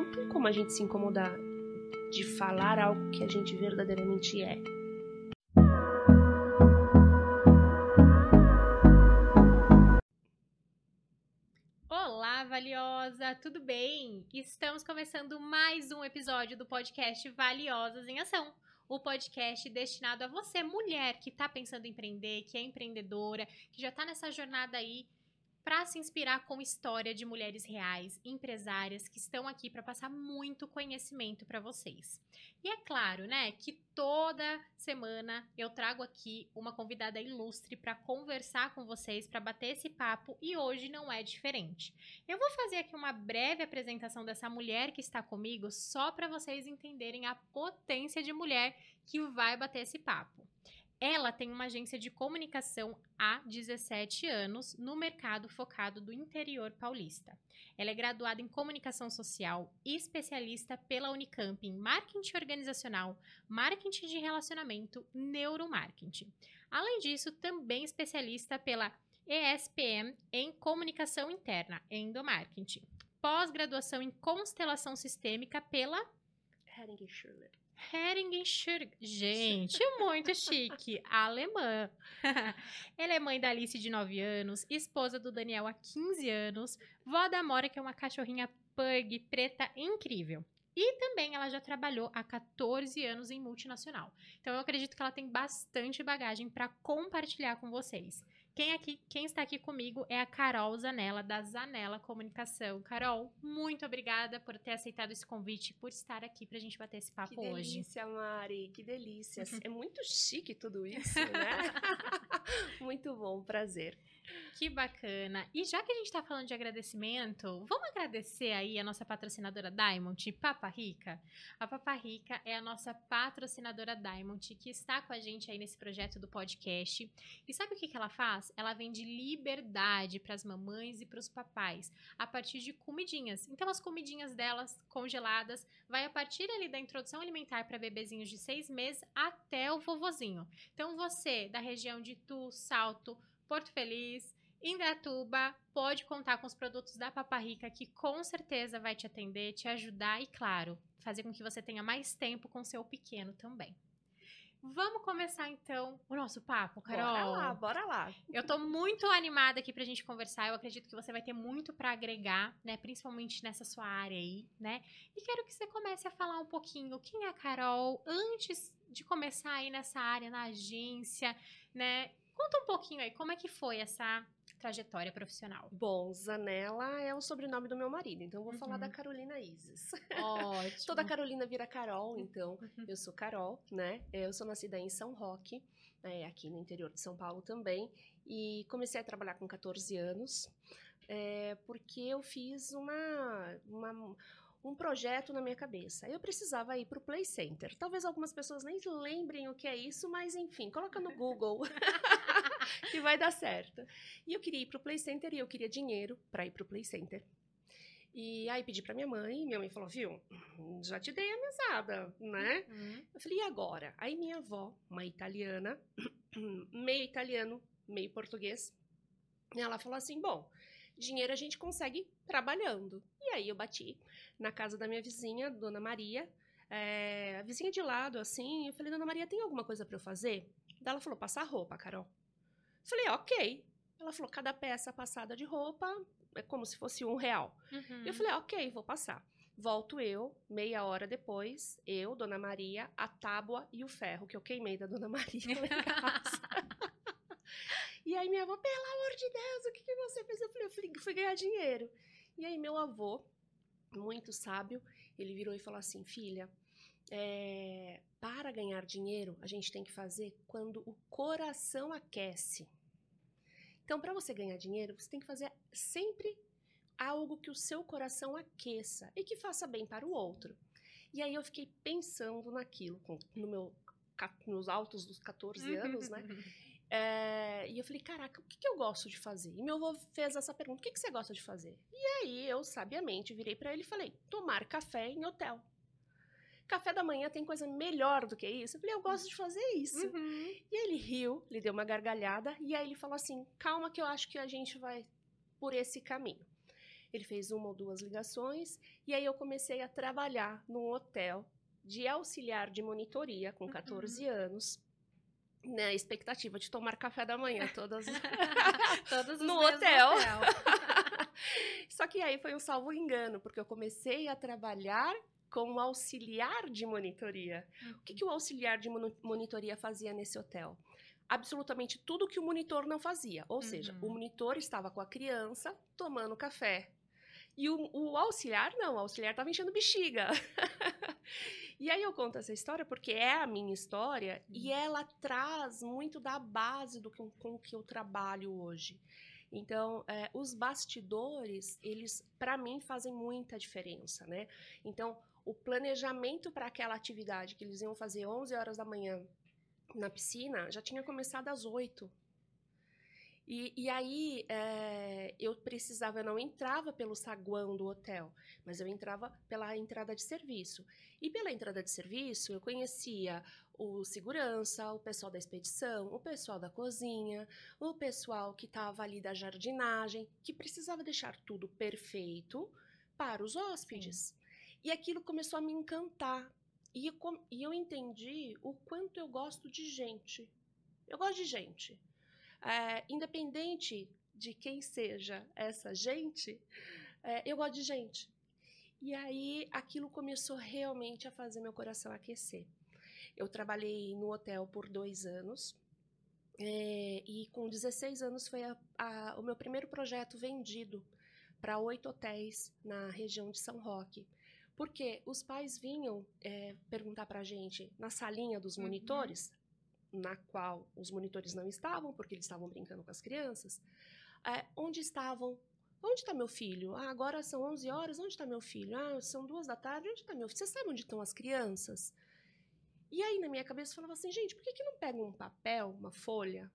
não tem como a gente se incomodar de falar algo que a gente verdadeiramente é. Olá, valiosa, tudo bem? Estamos começando mais um episódio do podcast Valiosas em Ação. O podcast destinado a você, mulher que está pensando em empreender, que é empreendedora, que já está nessa jornada aí para se inspirar com história de mulheres reais, empresárias que estão aqui para passar muito conhecimento para vocês. E é claro, né, que toda semana eu trago aqui uma convidada ilustre para conversar com vocês, para bater esse papo e hoje não é diferente. Eu vou fazer aqui uma breve apresentação dessa mulher que está comigo só para vocês entenderem a potência de mulher que vai bater esse papo. Ela tem uma agência de comunicação há 17 anos no mercado focado do interior paulista. Ela é graduada em comunicação social e especialista pela Unicamp em marketing organizacional, marketing de relacionamento, neuromarketing. Além disso, também especialista pela ESPM em comunicação interna, endomarketing. Pós-graduação em constelação sistêmica pela. Heringenschurg. Gente, muito chique. Alemã. Ela é mãe da Alice, de 9 anos, esposa do Daniel, há 15 anos, vó da Mora, que é uma cachorrinha pug preta incrível. E também ela já trabalhou há 14 anos em multinacional. Então eu acredito que ela tem bastante bagagem para compartilhar com vocês. Quem, aqui, quem está aqui comigo é a Carol Zanella, da Zanella Comunicação. Carol, muito obrigada por ter aceitado esse convite, por estar aqui para a gente bater esse papo que hoje. Que delícia, Mari, que delícia. é muito chique tudo isso, né? muito bom, prazer. Que bacana. E já que a gente está falando de agradecimento, vamos agradecer aí a nossa patrocinadora Diamond, Papa Rica. A Papa Rica é a nossa patrocinadora Diamond, que está com a gente aí nesse projeto do podcast. E sabe o que, que ela faz? Ela vende liberdade para as mamães e para os papais a partir de comidinhas. Então, as comidinhas delas congeladas vai a partir ali da introdução alimentar para bebezinhos de seis meses até o vovozinho. Então, você da região de Tu, Salto, Porto Feliz, Indatuba, pode contar com os produtos da Papa Rica, que com certeza vai te atender, te ajudar e, claro, fazer com que você tenha mais tempo com seu pequeno também. Vamos começar então o nosso papo, Carol. Bora lá, bora lá. Eu tô muito animada aqui pra gente conversar. Eu acredito que você vai ter muito para agregar, né? Principalmente nessa sua área aí, né? E quero que você comece a falar um pouquinho quem é a Carol antes de começar aí nessa área, na agência, né? Conta um pouquinho aí, como é que foi essa trajetória profissional? Bom, Zanella é o sobrenome do meu marido, então vou uhum. falar da uhum. Carolina Isis. Ótimo. Toda Carolina vira Carol, então uhum. eu sou Carol, né? Eu sou nascida em São Roque, né? aqui no interior de São Paulo também, e comecei a trabalhar com 14 anos, é, porque eu fiz uma, uma um projeto na minha cabeça. Eu precisava ir para o Play Center. Talvez algumas pessoas nem lembrem o que é isso, mas enfim, coloca no Google que vai dar certo. E eu queria ir para o Play Center e eu queria dinheiro para ir para o Play Center. E aí pedi para minha mãe, minha mãe falou, viu, já te dei a mesada, né? Uhum. Eu falei, e agora? Aí minha avó, uma italiana, meio italiano, meio português, ela falou assim, bom, dinheiro a gente consegue trabalhando. E aí eu bati na casa da minha vizinha, Dona Maria, é, a vizinha de lado, assim, eu falei, Dona Maria, tem alguma coisa para eu fazer? Daí ela falou, passar roupa, Carol. Eu falei, ok. Ela falou, cada peça passada de roupa é como se fosse um real. Uhum. Eu falei, ok, vou passar. Volto eu, meia hora depois, eu, Dona Maria, a tábua e o ferro que eu queimei da Dona Maria lá em casa. E aí minha avó, pelo amor de Deus, o que, que você fez? Eu falei, eu fui, fui ganhar dinheiro. E aí meu avô, muito sábio, ele virou e falou assim, filha, é, para ganhar dinheiro, a gente tem que fazer quando o coração aquece. Então, para você ganhar dinheiro, você tem que fazer sempre algo que o seu coração aqueça e que faça bem para o outro. E aí eu fiquei pensando naquilo, no meu, nos altos dos 14 anos, né? É, e eu falei, caraca, o que, que, eu gosto de fazer? E meu avô fez essa pergunta: o que, que você gosta de fazer? E aí eu, sabiamente, virei para ele e falei: tomar café em hotel. Café da manhã tem coisa melhor do que isso? Eu falei, eu gosto de fazer isso. Uhum. E ele riu, ele deu uma gargalhada, e aí ele falou assim: calma, que eu acho que a gente vai por esse caminho. Ele fez uma ou duas ligações e aí eu comecei a trabalhar num hotel de auxiliar de monitoria com 14 uhum. anos. Né, expectativa de tomar café da manhã todas, todas no hotel. hotel. Só que aí foi um salvo engano, porque eu comecei a trabalhar como auxiliar de monitoria. Uhum. O que, que o auxiliar de monitoria fazia nesse hotel? absolutamente tudo que o monitor não fazia. Ou uhum. seja, o uhum. monitor estava com a criança tomando café. E o, o auxiliar não, o auxiliar estava enchendo bexiga. e aí eu conto essa história porque é a minha história uhum. e ela traz muito da base do que, com que eu trabalho hoje. Então, é, os bastidores, eles, para mim, fazem muita diferença, né? Então, o planejamento para aquela atividade que eles iam fazer 11 horas da manhã na piscina já tinha começado às oito. E, e, aí é, eu precisava, eu não entrava pelo saguão do hotel, mas eu entrava pela entrada de serviço. E pela entrada de serviço eu conhecia o segurança, o pessoal da expedição, o pessoal da cozinha, o pessoal que estava ali da jardinagem, que precisava deixar tudo perfeito para os hóspedes. Sim. E aquilo começou a me encantar, e, e eu entendi o quanto eu gosto de gente. Eu gosto de gente. É, independente de quem seja essa gente, é, eu gosto de gente. E aí aquilo começou realmente a fazer meu coração aquecer. Eu trabalhei no hotel por dois anos. É, e com 16 anos foi a, a, o meu primeiro projeto vendido para oito hotéis na região de São Roque. Porque os pais vinham é, perguntar para a gente na salinha dos uhum. monitores. Na qual os monitores não estavam, porque eles estavam brincando com as crianças, é, onde estavam Onde está meu filho? Ah, agora são 11 horas, onde está meu filho? Ah, são duas da tarde, onde está meu filho? Você sabe onde estão as crianças? E aí, na minha cabeça, eu falava assim, gente, por que, que não pega um papel, uma folha,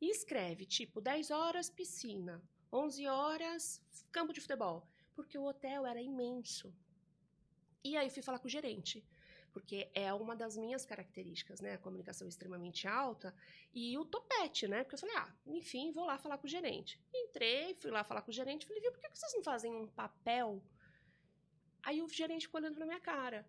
e escreve, tipo, 10 horas piscina, 11 horas campo de futebol? Porque o hotel era imenso. E aí fui falar com o gerente, porque é uma das minhas características, né? A comunicação extremamente alta e o topete, né? Porque eu falei, ah, enfim, vou lá falar com o gerente. Entrei, fui lá falar com o gerente, falei, viu, por que vocês não fazem um papel? Aí o gerente ficou olhando pra minha cara.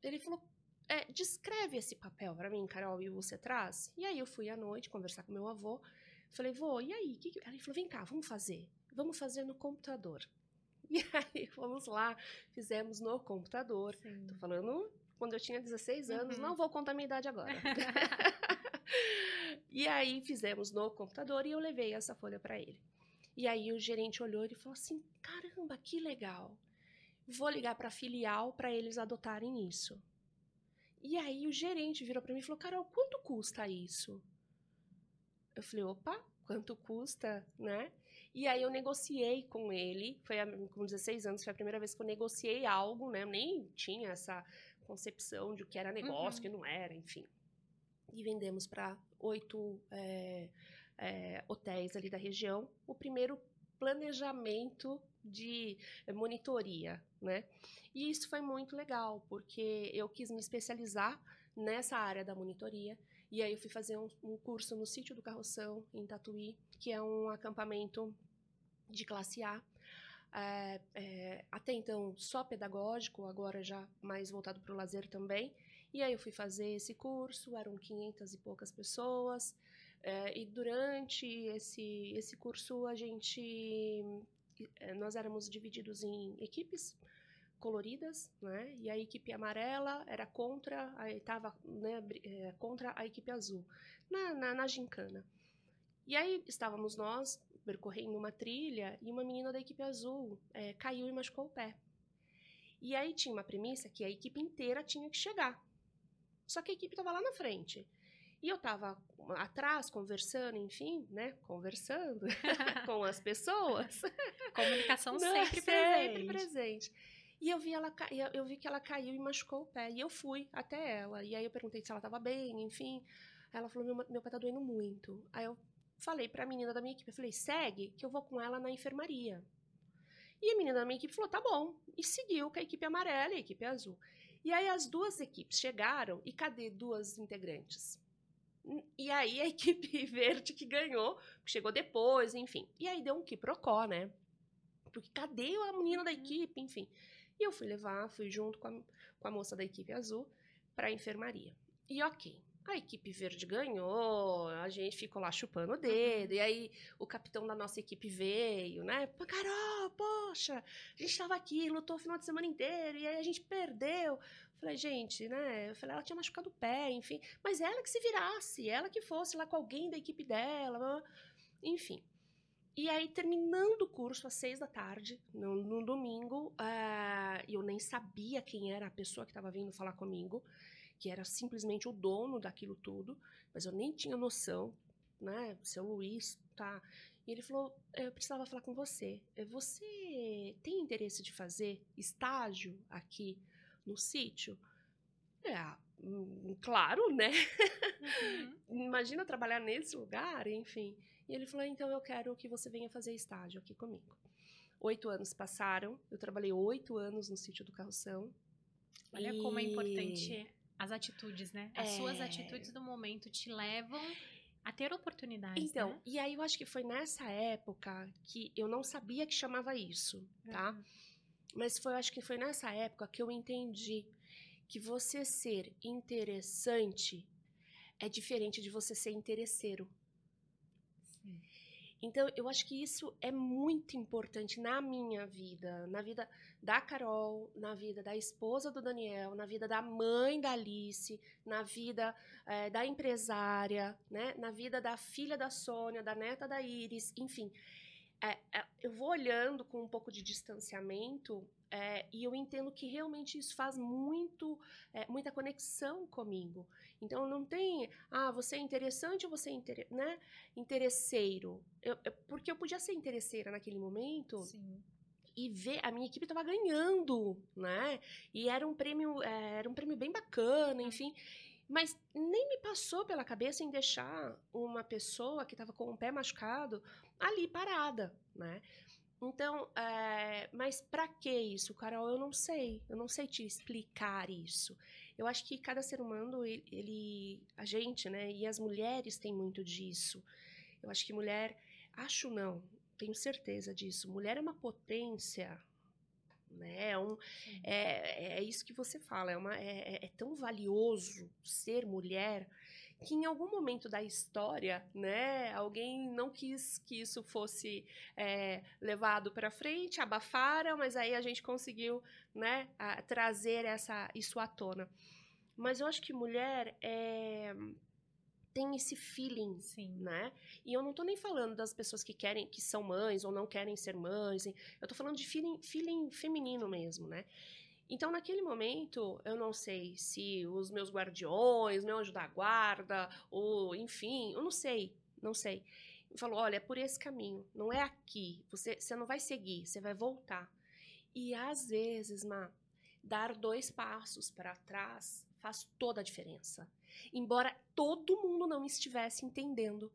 Ele falou, é, descreve esse papel para mim, Carol, e você traz? E aí eu fui à noite conversar com meu avô. Falei, vô, e aí? Que que... Ele falou, vem cá, vamos fazer. Vamos fazer no computador. E aí fomos lá, fizemos no computador. Sim. Tô falando quando eu tinha 16 anos, uhum. não vou contar minha idade agora. e aí fizemos no computador e eu levei essa folha para ele. E aí o gerente olhou e falou assim: "Caramba, que legal. Vou ligar para a filial para eles adotarem isso". E aí o gerente virou para mim e falou: "Carol, quanto custa isso?" Eu falei: "Opa, quanto custa, né?" E aí eu negociei com ele, foi a, com 16 anos, foi a primeira vez que eu negociei algo, né? Eu nem tinha essa concepção de o que era negócio, o que não era, enfim. E vendemos para oito é, é, hotéis ali da região. O primeiro planejamento de monitoria, né? E isso foi muito legal, porque eu quis me especializar nessa área da monitoria. E aí eu fui fazer um, um curso no sítio do Carroção, em Tatuí, que é um acampamento de classe A. É, é, até então só pedagógico, agora já mais voltado para o lazer também. E aí eu fui fazer esse curso, eram 500 e poucas pessoas. É, e durante esse, esse curso a gente é, nós éramos divididos em equipes coloridas, né? E a equipe amarela era contra, estava né, é, contra a equipe azul na, na, na gincana. E aí estávamos nós percorrendo uma trilha e uma menina da equipe azul é, caiu e machucou o pé. E aí tinha uma premissa que a equipe inteira tinha que chegar. Só que a equipe estava lá na frente. E eu estava atrás, conversando, enfim, né? Conversando com as pessoas. Comunicação Não, sempre, sempre presente. presente. E eu vi, ela, eu vi que ela caiu e machucou o pé. E eu fui até ela. E aí eu perguntei se ela estava bem, enfim. Ela falou: meu, meu pé tá doendo muito. Aí eu falei para a menina da minha equipe, eu falei, segue, que eu vou com ela na enfermaria. E a menina da minha equipe falou, tá bom. E seguiu com a equipe amarela e a equipe azul. E aí as duas equipes chegaram e cadê duas integrantes? E aí a equipe verde que ganhou, chegou depois, enfim. E aí deu um quiprocó, né? Porque cadê a menina da equipe, enfim. E eu fui levar, fui junto com a, com a moça da equipe azul para a enfermaria. E ok, a equipe verde ganhou, a gente ficou lá chupando o dedo, e aí o capitão da nossa equipe veio, né? Carol, poxa, a gente tava aqui, lutou o final de semana inteiro, e aí a gente perdeu. Falei, gente, né? Eu falei, ela tinha machucado o pé, enfim. Mas ela que se virasse, ela que fosse lá com alguém da equipe dela, enfim. E aí, terminando o curso às seis da tarde, no, no domingo, uh, eu nem sabia quem era a pessoa que estava vindo falar comigo que era simplesmente o dono daquilo tudo, mas eu nem tinha noção, né? Seu Luiz, tá? E ele falou: Eu precisava falar com você. É, você tem interesse de fazer estágio aqui no sítio? É, ah, hum, claro, né? Uhum. Imagina trabalhar nesse lugar, enfim. E ele falou: Então eu quero que você venha fazer estágio aqui comigo. Oito anos passaram, eu trabalhei oito anos no sítio do Carroção. Olha e... como é importante as atitudes, né? As é... suas atitudes do momento te levam a ter oportunidades. Então, né? e aí eu acho que foi nessa época que eu não sabia que chamava isso, tá? Uhum. Mas foi, eu acho que foi nessa época que eu entendi que você ser interessante é diferente de você ser interesseiro. Então, eu acho que isso é muito importante na minha vida, na vida da Carol, na vida da esposa do Daniel, na vida da mãe da Alice, na vida é, da empresária, né? na vida da filha da Sônia, da neta da Iris, enfim. É, é, eu vou olhando com um pouco de distanciamento é, e eu entendo que realmente isso faz muito, é, muita conexão comigo. Então não tem, ah, você é interessante ou você é inter, né, interesseiro. Eu, eu, porque eu podia ser interesseira naquele momento. Sim. E ver, a minha equipe estava ganhando, né? E era um prêmio, é, era um prêmio bem bacana, enfim. Mas nem me passou pela cabeça em deixar uma pessoa que estava com o pé machucado ali parada, né? Então, é, mas para que isso, Carol? Eu não sei. Eu não sei te explicar isso. Eu acho que cada ser humano, ele, ele, a gente, né? E as mulheres têm muito disso. Eu acho que mulher, acho não, tenho certeza disso. Mulher é uma potência, né? É, um, é, é isso que você fala. É, uma, é, é, tão valioso ser mulher que em algum momento da história, né, alguém não quis que isso fosse é, levado para frente, abafaram, mas aí a gente conseguiu, né, a, trazer essa isso à tona. Mas eu acho que mulher é, tem esse feeling, Sim. né? E eu não tô nem falando das pessoas que querem, que são mães ou não querem ser mães. Eu tô falando de feeling, feeling feminino mesmo, né? Então, naquele momento, eu não sei se os meus guardiões, meu anjo da guarda, ou enfim, eu não sei, não sei. Falou: olha, é por esse caminho, não é aqui. Você, você não vai seguir, você vai voltar. E às vezes, Ma, dar dois passos para trás faz toda a diferença. Embora todo mundo não estivesse entendendo.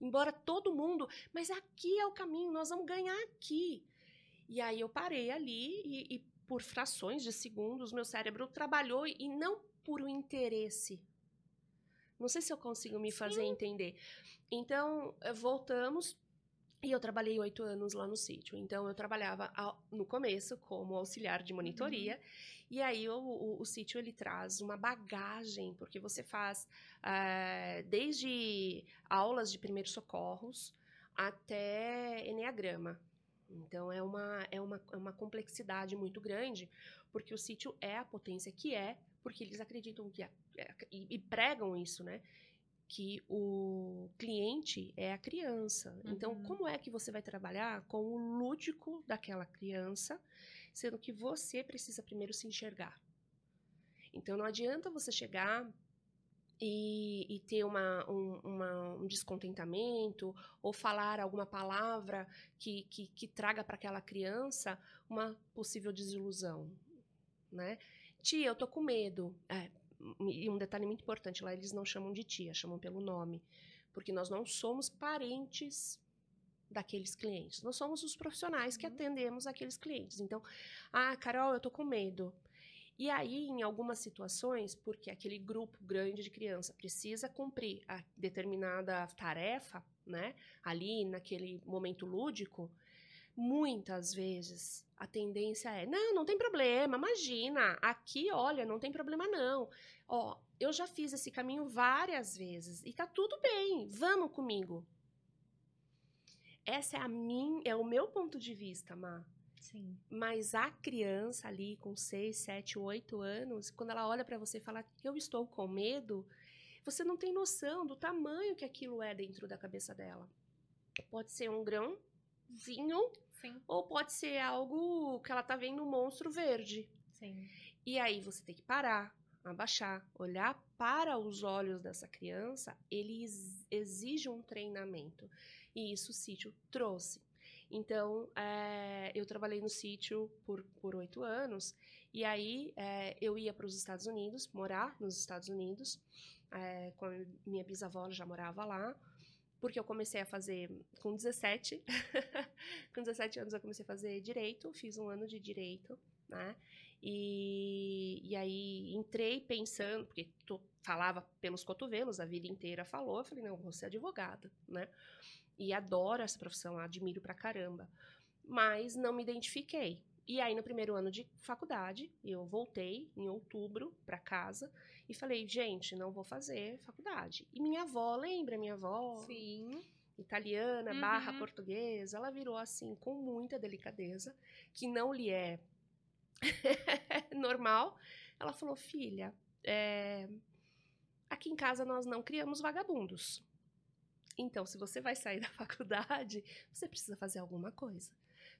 Embora todo mundo, mas aqui é o caminho, nós vamos ganhar aqui. E aí eu parei ali e, e por frações de segundos, meu cérebro trabalhou e não por um interesse. Não sei se eu consigo me fazer Sim. entender. Então, eh, voltamos e eu trabalhei oito anos lá no sítio. Então, eu trabalhava no começo como auxiliar de monitoria. Uhum. E aí, o, o, o, sítio ele traz uma bagagem, porque você faz uh, desde aulas de primeiros socorros até enneagrama. Então é uma, é uma, é uma complexidade muito grande, porque o sítio é a potência que é, porque eles acreditam que é, é, e, e, pregam isso, né? Que o cliente é a criança. Então, uhum. Então, como é que você vai trabalhar com o lúdico daquela criança, sendo que você precisa primeiro se enxergar? Então, não adianta você chegar e, e ter uma, um, uma, um, descontentamento ou falar alguma palavra que, que, que traga para aquela criança uma possível desilusão, né? Tia, eu tô com medo. É, e um detalhe muito importante, lá eles não chamam de tia, chamam pelo nome, porque nós não somos parentes daqueles clientes. Nós somos os profissionais que uhum. atendemos aqueles clientes. Então, ah, Carol, eu tô com medo. E aí, em algumas situações, porque aquele grupo grande de criança precisa cumprir a determinada tarefa, né, ali naquele momento lúdico, muitas vezes a tendência é: não, não tem problema, imagina, aqui, olha, não tem problema não. Ó, eu já fiz esse caminho várias vezes e tá tudo bem, vamos comigo. Essa é a mim, é o meu ponto de vista, Má. Sim. Mas a criança ali com 6, 7, 8 anos, quando ela olha para você e fala eu estou com medo, você não tem noção do tamanho que aquilo é dentro da cabeça dela. Pode ser um grãozinho Sim. ou pode ser algo que ela tá vendo um monstro verde. Sim. E aí você tem que parar, abaixar, olhar para os olhos dessa criança, ele ex- exige um treinamento. E isso o sítio trouxe. Então, é, eu trabalhei no sítio por por oito anos, e aí é, eu ia para os Estados Unidos, morar nos Estados Unidos, é, com a minha bisavó já morava lá, porque eu comecei a fazer com 17, com 17 anos eu comecei a fazer direito, fiz um ano de direito, né? E, e aí entrei pensando, porque tu falava pelos cotovelos, a vida inteira falou, eu falei, não, vou ser advogada, né? E adoro essa profissão, admiro pra caramba. Mas não me identifiquei. E aí, no primeiro ano de faculdade, eu voltei em outubro pra casa e falei, gente, não vou fazer faculdade. E minha avó, lembra minha avó? Sim. italiana Uhum. barra portuguesa, ela virou assim com muita delicadeza, que não lhe é normal. Ela falou, filha, é, aqui em casa nós não criamos vagabundos. Então, se você vai sair da faculdade, você precisa fazer alguma coisa.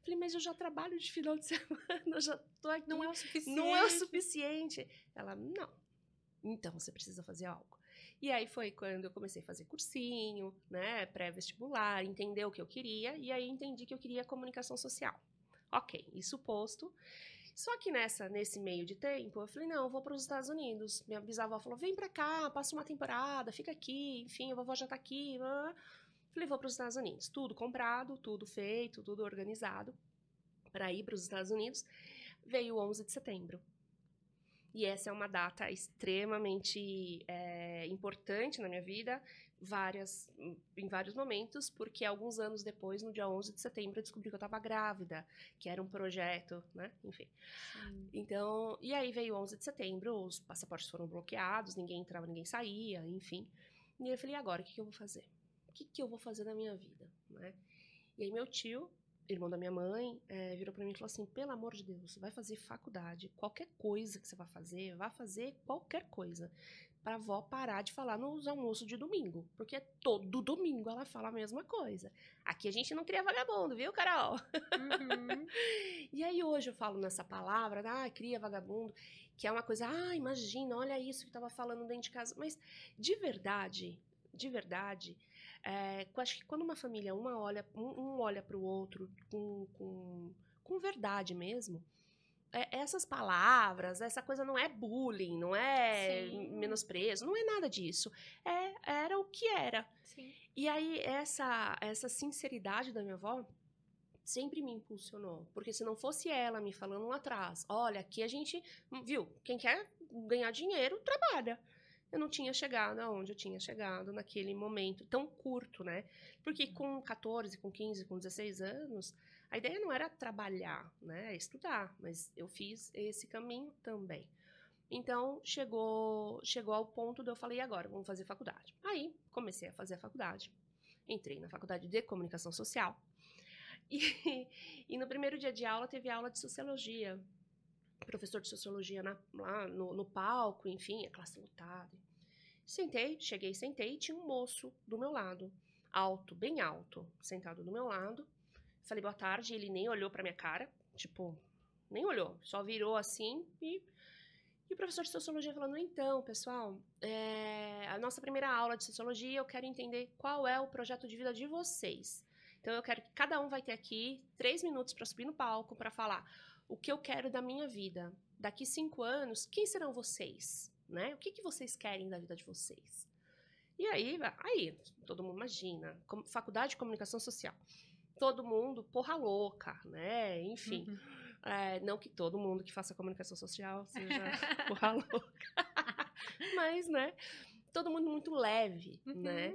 Falei, mas eu já trabalho de final de semana, eu já tô aqui. Não é o suficiente. Não é o suficiente. Ela, não. Então você precisa fazer algo. E aí foi quando eu comecei a fazer cursinho, né, pré-vestibular, entender o que eu queria, e aí entendi que eu queria comunicação social. Ok, isso posto. Só que nessa, nesse meio de tempo, eu falei, não, eu vou para os Estados Unidos. Minha bisavó falou, vem para cá, passa uma temporada, fica aqui, enfim, a vovó já tá aqui. blá. Falei, vou para os Estados Unidos. Tudo comprado, tudo feito, tudo organizado para ir para os Estados Unidos. Veio o 11 de setembro. E essa é uma data extremamente é, importante na minha vida, várias, em vários momentos, porque alguns anos depois, no dia 11 de setembro, eu descobri que eu estava grávida, que era um projeto, né? Enfim. Sim. Então, e aí veio o 11 de setembro, os passaportes foram bloqueados, ninguém entrava, ninguém saía, enfim. E eu falei, agora, o que, que eu vou fazer? O que, que eu vou fazer na minha vida, né? E aí meu tio, irmão da minha mãe, eh, virou pra mim e falou assim, pelo amor de Deus, vai fazer faculdade, qualquer coisa que você vai fazer, vai fazer qualquer coisa. Pra avó parar de falar nos almoços de domingo, porque todo domingo ela fala a mesma coisa. Aqui a gente não cria vagabundo, viu, Carol? Uhum. E aí hoje eu falo nessa palavra, ah, cria vagabundo, que é uma coisa, ah, imagina, olha isso que tava falando dentro de casa. Mas de verdade, de verdade, é, acho que quando uma família uma olha, um, um olha para o outro com, com, com verdade mesmo, é, essas palavras, essa coisa não é bullying, não é Sim. menosprezo, não é nada disso. É, era o que era. Sim. E aí, essa, essa sinceridade da minha avó sempre me impulsionou. Porque se não fosse ela me falando lá atrás, olha, aqui a gente, viu, quem quer ganhar dinheiro, trabalha. Eu não tinha chegado aonde eu tinha chegado naquele momento tão curto, né? Porque com 14, com 15, com 16 anos, a ideia não era trabalhar, né? Estudar, mas eu fiz esse caminho também. Então, chegou, chegou ao ponto de eu falei, agora, vamos fazer faculdade. Aí, comecei a fazer a faculdade. Entrei na faculdade de comunicação social. E, e no primeiro dia de aula, teve aula de sociologia. Professor de sociologia na- lá no, no palco, enfim, a classe lotada. Sentei, cheguei, sentei, tinha um moço do meu lado, alto, bem alto, sentado do meu lado. Falei boa tarde, ele nem olhou pra minha cara, tipo, nem olhou, só virou assim e e o professor de sociologia falando, então, pessoal, é, a nossa primeira aula de sociologia, eu quero entender qual é o projeto de vida de vocês. Então, eu quero que cada um vai ter aqui três minutos para subir no palco para falar o que eu quero da minha vida. Daqui cinco anos, quem serão vocês? Né? O que, que vocês querem da vida de vocês? E aí, aí, todo mundo imagina, como- faculdade de comunicação social. Todo mundo, porra louca, né? Enfim Uhum. É, não que todo mundo que faça comunicação social seja porra louca. Mas, né? Todo mundo muito leve, uhum. né?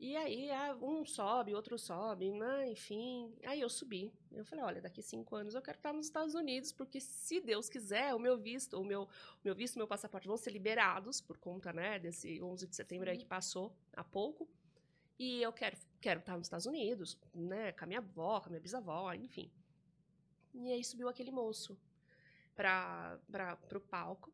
E aí, ah, um sobe, outro sobe, né? enfim. Aí eu subi. Eu falei, olha, daqui cinco anos eu quero estar nos Estados Unidos, porque se Deus quiser, o meu visto, o meu, o meu visto, meu passaporte vão ser liberados por conta, né, desse 11 de setembro Sim. aí que passou há pouco. E eu quero, quero estar nos Estados Unidos, né, com a minha avó, com a minha bisavó, enfim. E aí subiu aquele moço para o palco,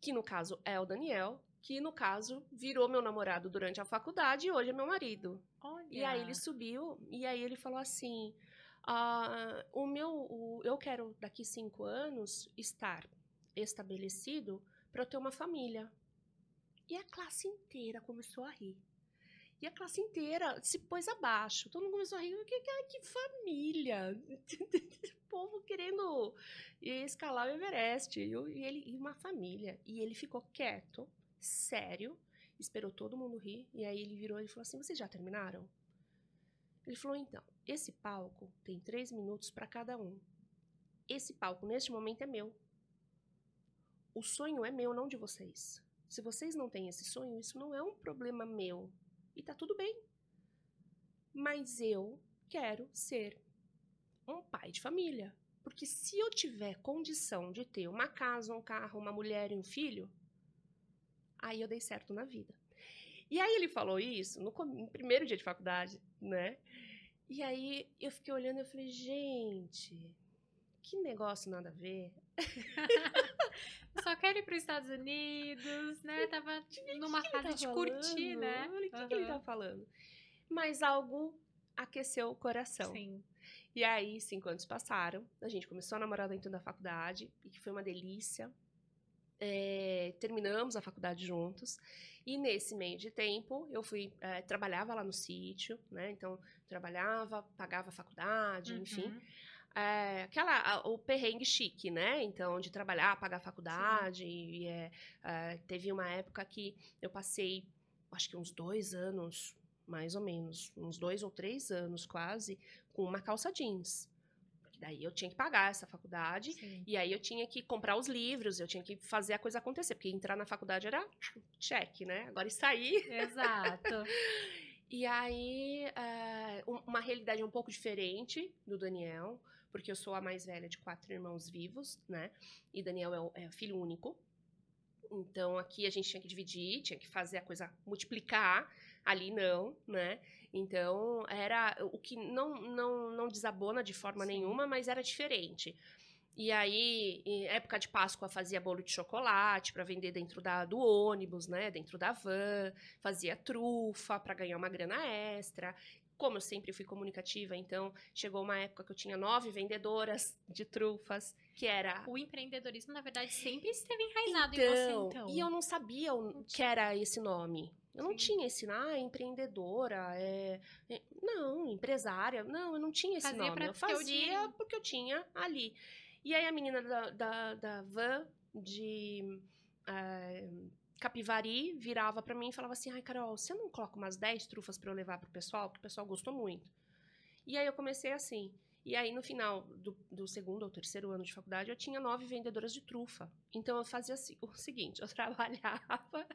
que no caso é o Daniel, que no caso virou meu namorado durante a faculdade e hoje é meu marido. Olha. E aí ele subiu e aí ele falou assim: ah, o meu, o, eu quero daqui cinco anos estar estabelecido para ter uma família. E a classe inteira começou a rir. E a classe inteira se pôs abaixo. Todo mundo começou a rir. Que, que, que família! o povo querendo escalar o Everest. E, ele, e uma família. E ele ficou quieto sério, esperou todo mundo rir, e aí ele virou e falou assim: Vocês já terminaram? Ele falou: Então, esse palco tem três minutos para cada um. Esse palco, neste momento, é meu. O sonho é meu, não de vocês. Se vocês não têm esse sonho, isso não é um problema meu. E tá tudo bem. Mas eu quero ser um pai de família. Porque se eu tiver condição de ter uma casa, um carro, uma mulher e um filho, Aí eu dei certo na vida. E aí ele falou isso no, no primeiro dia de faculdade, né? E aí eu fiquei olhando e falei, gente, que negócio nada a ver. Só quero ir para os Estados Unidos, né? Tava numa que fase que de falando? curtir, né? o que, uhum. que ele tá falando? Mas algo aqueceu o coração. Sim. E aí, cinco anos passaram, a gente começou a namorar dentro da faculdade, e que foi uma delícia é, terminamos a faculdade juntos. E nesse meio de tempo, eu fui é, trabalhava lá no sítio, né? Então trabalhava, pagava a faculdade, uhum. enfim. É, aquela a, o perrengue chique, né? Então de trabalhar, pagar a faculdade. E, é, é, teve uma época que eu passei, acho que uns dois anos, mais ou menos, uns dois ou três anos quase, com uma calça jeans. Daí eu tinha que pagar essa faculdade, Sim. e aí eu tinha que comprar os livros, eu tinha que fazer a coisa acontecer, porque entrar na faculdade era cheque, né? Agora sair. Exato. e aí, uh, uma realidade um pouco diferente do Daniel, porque eu sou a mais velha de quatro irmãos vivos, né? E Daniel é é filho único. Então aqui a gente tinha que dividir, tinha que fazer a coisa multiplicar, ali não, né? Então, era o que não, não, não desabona de forma Sim. nenhuma, mas era diferente. E aí, em época de Páscoa, fazia bolo de chocolate para vender dentro da, do ônibus, né? Dentro da van, fazia trufa para ganhar uma grana extra. Como eu sempre fui comunicativa, então chegou uma época que eu tinha nove vendedoras de trufas, que era. O empreendedorismo, na verdade, sempre esteve enraizado então, em você, então. então. E eu não sabia o que era esse nome. Eu não Sim. tinha esse, ah, empreendedora, é, é, não, empresária, não, eu não tinha esse fazia nome. Eu fazia porque eu tinha ali. E aí a menina da, da, da van de é, Capivari virava para mim e falava assim, ai, Carol, você não coloca umas 10 trufas para eu levar pro pessoal? Porque o pessoal gostou muito. E aí eu comecei assim, e aí, no final do, do, segundo ou terceiro ano de faculdade, eu tinha nove vendedoras de trufa. Então, eu fazia o seguinte: eu trabalhava,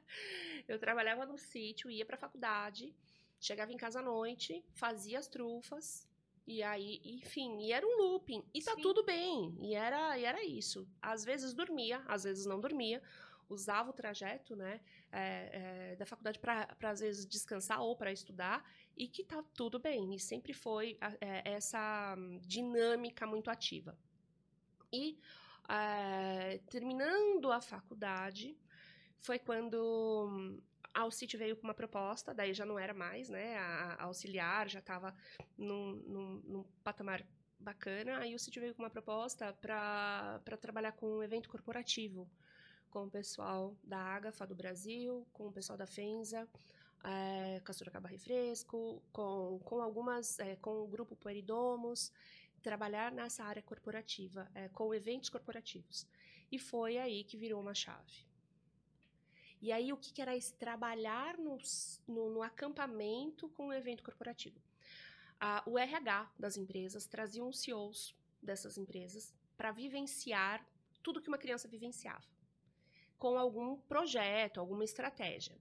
eu trabalhava no sítio, ia para a faculdade, chegava em casa à noite, fazia as trufas, e aí, enfim, e era um looping. E tá Sim. tudo bem. E era, e era isso. Às vezes dormia, às vezes não dormia. Usava o trajeto, né, é, é, da faculdade para, às vezes, descansar ou para estudar e que tá tudo bem. E sempre foi é, essa dinâmica muito ativa. E é, terminando a faculdade, foi quando a Alcite veio com uma proposta, daí já não era mais, né? A, a auxiliar já estava num, num, num, patamar bacana. Aí o City veio com uma proposta para trabalhar com um evento corporativo, com o pessoal da Agafa do Brasil, com o pessoal da Fenza, é, Sorocaba Refresco, com, com algumas, é, com o grupo Pueridomos, trabalhar nessa área corporativa, é, com eventos corporativos. E foi aí que virou uma chave. E aí, o que, que era esse trabalhar no, no, no acampamento com o evento corporativo? Ah, o RH das empresas trazia os CEOs dessas empresas para vivenciar tudo que uma criança vivenciava, com algum projeto, alguma estratégia.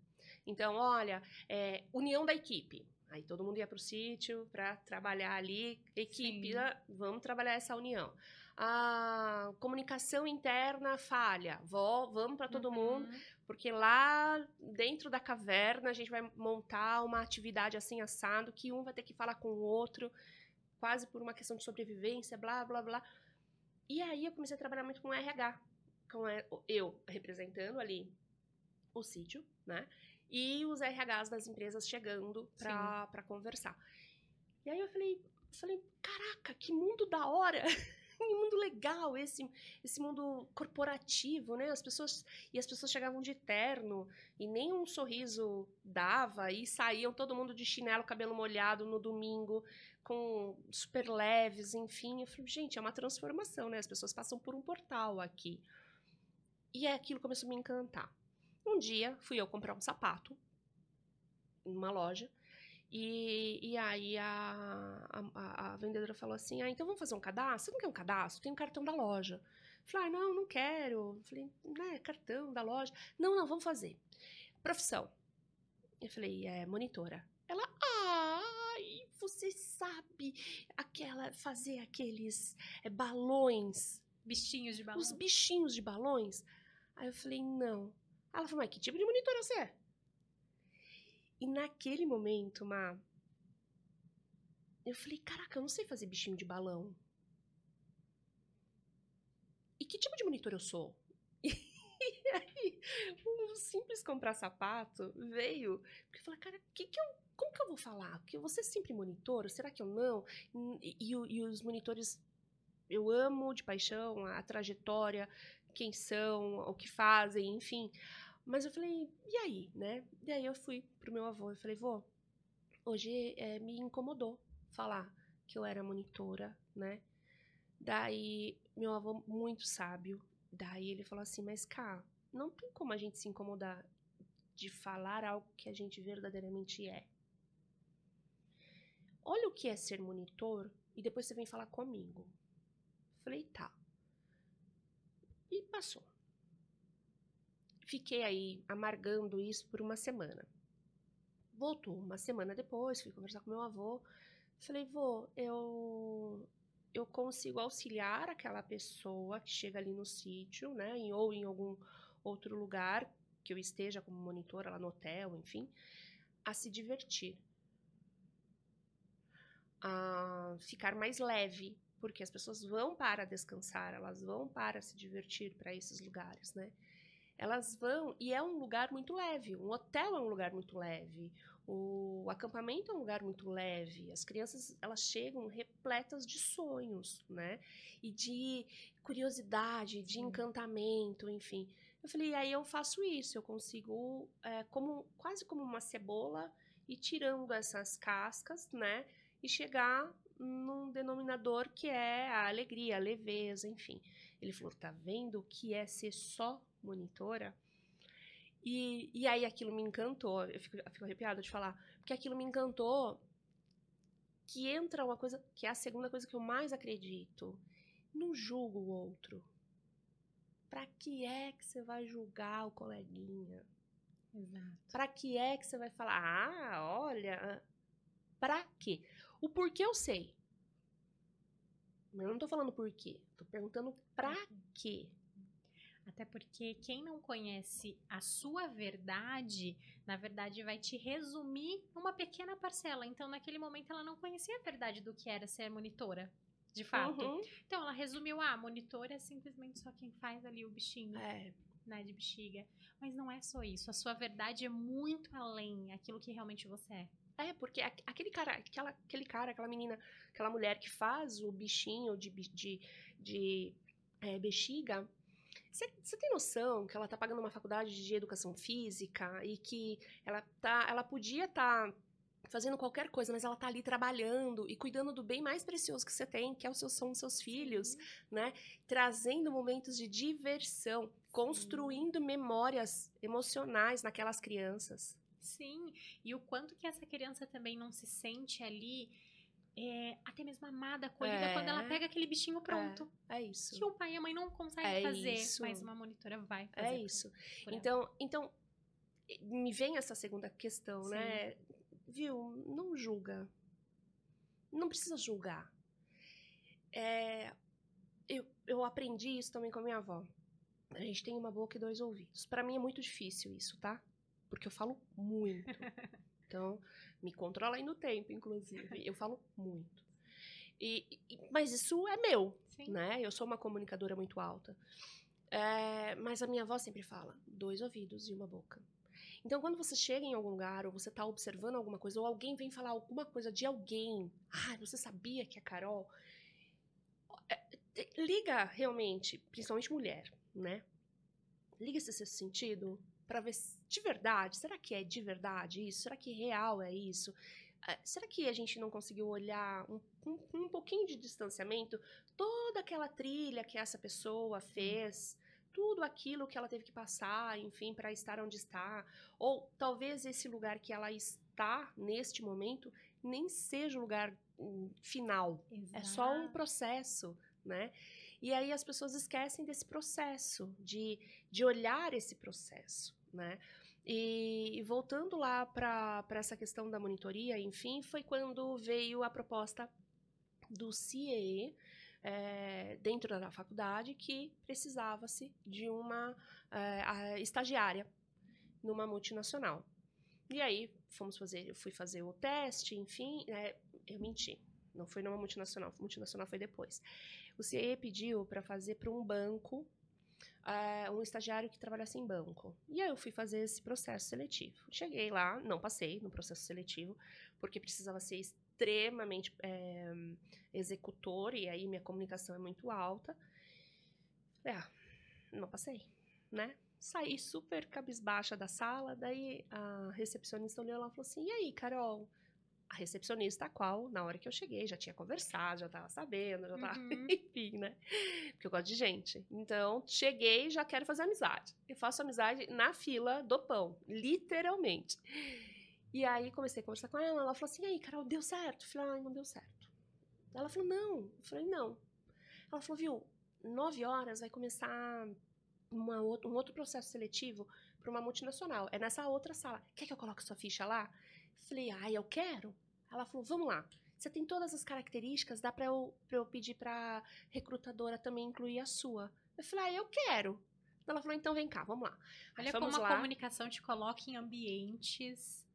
Então, olha, é, união da equipe. Aí todo mundo ia para o sítio para trabalhar ali, equipe, né? vamos trabalhar essa união. A comunicação interna falha, Vó, vamos para todo uhum. mundo, porque lá dentro da caverna a gente vai montar uma atividade assim assado que um vai ter que falar com o outro, quase por uma questão de sobrevivência, blá blá blá. E aí eu comecei a trabalhar muito com RH, com eu representando ali o sítio, né? E os RHs das empresas chegando para conversar. E aí eu falei, falei, caraca, que mundo da hora! que mundo legal esse esse mundo corporativo, né? As pessoas e as pessoas chegavam de terno e nem um sorriso dava e saíam todo mundo de chinelo, cabelo molhado no domingo com super leves, enfim. Eu falei, gente, é uma transformação, né? As pessoas passam por um portal aqui. E aquilo começou a me encantar. Um dia, fui eu comprar um sapato numa loja. E, e aí a, a, a, vendedora falou assim: Ah, então vamos fazer um cadastro? Você não quer um cadastro? Tem um cartão da loja. Falei, ah, não, não quero. Falei, né, cartão da loja. Não, não, vamos fazer. Profissão. Eu falei, é monitora. Ela, ai, você sabe aquela fazer aqueles é, balões, bichinhos de balões. Os bichinhos de balões. Aí eu falei, não. Ela falou, mas que tipo de monitora você é? E naquele momento, Má, eu falei, caraca, eu não sei fazer bichinho de balão. E que tipo de monitor eu sou? E aí, um simples comprar sapato veio, porque eu falei, cara, que que eu como que eu vou falar? Porque você sempre monitora, será que eu não? E, e, e os monitores, eu amo de paixão a, a trajetória, quem são, o que fazem, enfim. Mas eu falei, e aí, né? E aí eu fui pro meu avô e falei, vô, hoje é, me incomodou falar que eu era monitora, né? Daí, meu avô, muito sábio, daí ele falou assim, mas cá, não tem como a gente se incomodar de falar algo que a gente verdadeiramente é. Olha o que é ser monitor e depois você vem falar comigo. Falei, tá. E passou. Fiquei aí amargando isso por uma semana. Voltou uma semana depois, fui conversar com meu avô. Falei, vô, eu eu consigo auxiliar aquela pessoa que chega ali no sítio, né, em, ou em algum outro lugar que eu esteja como monitora lá no hotel, enfim, a se divertir a ficar mais leve, porque as pessoas vão para descansar, elas vão para se divertir para esses lugares, né? Elas vão e é um lugar muito leve. Um hotel é um lugar muito leve. O acampamento é um lugar muito leve. As crianças elas chegam repletas de sonhos, né? E de curiosidade, de encantamento, enfim. Eu falei, aí eu faço isso. Eu consigo, é, como quase como uma cebola, ir tirando essas cascas, né? e chegar num denominador que é a alegria, a leveza, enfim. Ele falou: tá vendo o que é ser só monitora? E, e aí aquilo me encantou, eu fico, eu fico arrepiada de falar, porque aquilo me encantou que entra uma coisa, que é a segunda coisa que eu mais acredito. Não julgo o outro. Pra que é que você vai julgar o coleguinha? Exato. Pra que é que você vai falar, ah, olha, pra quê? O porquê eu sei. Mas eu não tô falando porquê. Tô perguntando pra uhum. quê. Até porque quem não conhece a sua verdade, na verdade vai te resumir uma pequena parcela. Então, naquele momento, ela não conhecia a verdade do que era ser monitora, de fato. Uhum. Então, ela resumiu: ah, monitora é simplesmente só quem faz ali o bichinho. É. Né, de bexiga. Mas não é só isso. A sua verdade é muito além aquilo que realmente você é. É, porque aquele cara, aquela, aquele cara, aquela menina, aquela mulher que faz o bichinho de, de, de é, bexiga, você tem noção que ela tá pagando uma faculdade de educação física e que ela, tá, ela podia estar tá fazendo qualquer coisa, mas ela tá ali trabalhando e cuidando do bem mais precioso que você tem, que é o seu, são os seus filhos, Sim. né? Trazendo momentos de diversão, construindo Sim. memórias emocionais naquelas crianças. Sim, e o quanto que essa criança também não se sente ali é, até mesmo amada, acolhida, é, quando ela pega aquele bichinho pronto. É, é, isso. Que o pai e a mãe não conseguem é fazer, isso. mas uma monitora vai fazer. É isso. Então, então, me vem essa segunda questão, Sim. né? Viu? Não julga. Não precisa julgar. É, eu, eu aprendi isso também com a minha avó. A gente tem uma boca e dois ouvidos. Para mim é muito difícil isso, tá? Porque eu falo muito. Então, me controla aí no tempo, inclusive. Eu falo muito. E, e, mas isso é meu, Sim. né? Eu sou uma comunicadora muito alta. É, mas a minha avó sempre fala: dois ouvidos e uma boca. Então, quando você chega em algum lugar, ou você está observando alguma coisa, ou alguém vem falar alguma coisa de alguém, ah, você sabia que a Carol. É, liga realmente, principalmente mulher, né? Liga esse sentido para ver de verdade, será que é de verdade isso? Será que real é isso? É, será que a gente não conseguiu olhar um, um, um pouquinho de distanciamento toda aquela trilha que essa pessoa fez? tudo aquilo que ela teve que passar, enfim, para estar onde está. Ou talvez esse lugar que ela está neste momento nem seja o lugar hum, final. Exato. É só um processo, né? E aí as pessoas esquecem desse processo, de, de olhar esse processo, né? E voltando lá para essa questão da monitoria, enfim, foi quando veio a proposta do CIE, é, dentro da faculdade que precisava-se de uma é, estagiária numa multinacional. E aí fomos fazer, eu fui fazer o teste, enfim, é, eu menti. Não foi numa multinacional, multinacional foi depois. O CIE pediu para fazer para um banco Um estagiário que trabalhasse em banco. E aí eu fui fazer esse processo seletivo. Cheguei lá, não passei no processo seletivo, porque precisava ser extremamente é, executor, e aí minha comunicação é muito alta. Falei, ah, não passei, né? Saí super cabisbaixa da sala, daí a recepcionista olhou lá e falou assim, e aí, Carol? A recepcionista, a qual, na hora que eu cheguei, já tinha conversado, já tava sabendo, já tava, uhum. enfim, né? Porque eu gosto de gente. Então, cheguei e já quero fazer amizade. Eu faço amizade na fila do pão, literalmente. E aí comecei a conversar com ela, ela falou assim, e aí, Carol, deu certo? Eu falei, ai, não deu certo. Ela falou, não. Eu falei, não. Ela falou, viu, nove horas vai começar uma, um outro processo seletivo para uma multinacional. É nessa outra sala. Quer que eu coloque sua ficha lá? Falei, ai, eu quero. Ela falou, vamos lá. Você tem todas as características, dá para eu, eu pedir para recrutadora também incluir a sua. Eu falei, ah, eu quero. Ela falou, então vem cá, vamos lá. Olha como a lá. comunicação te coloca em ambientes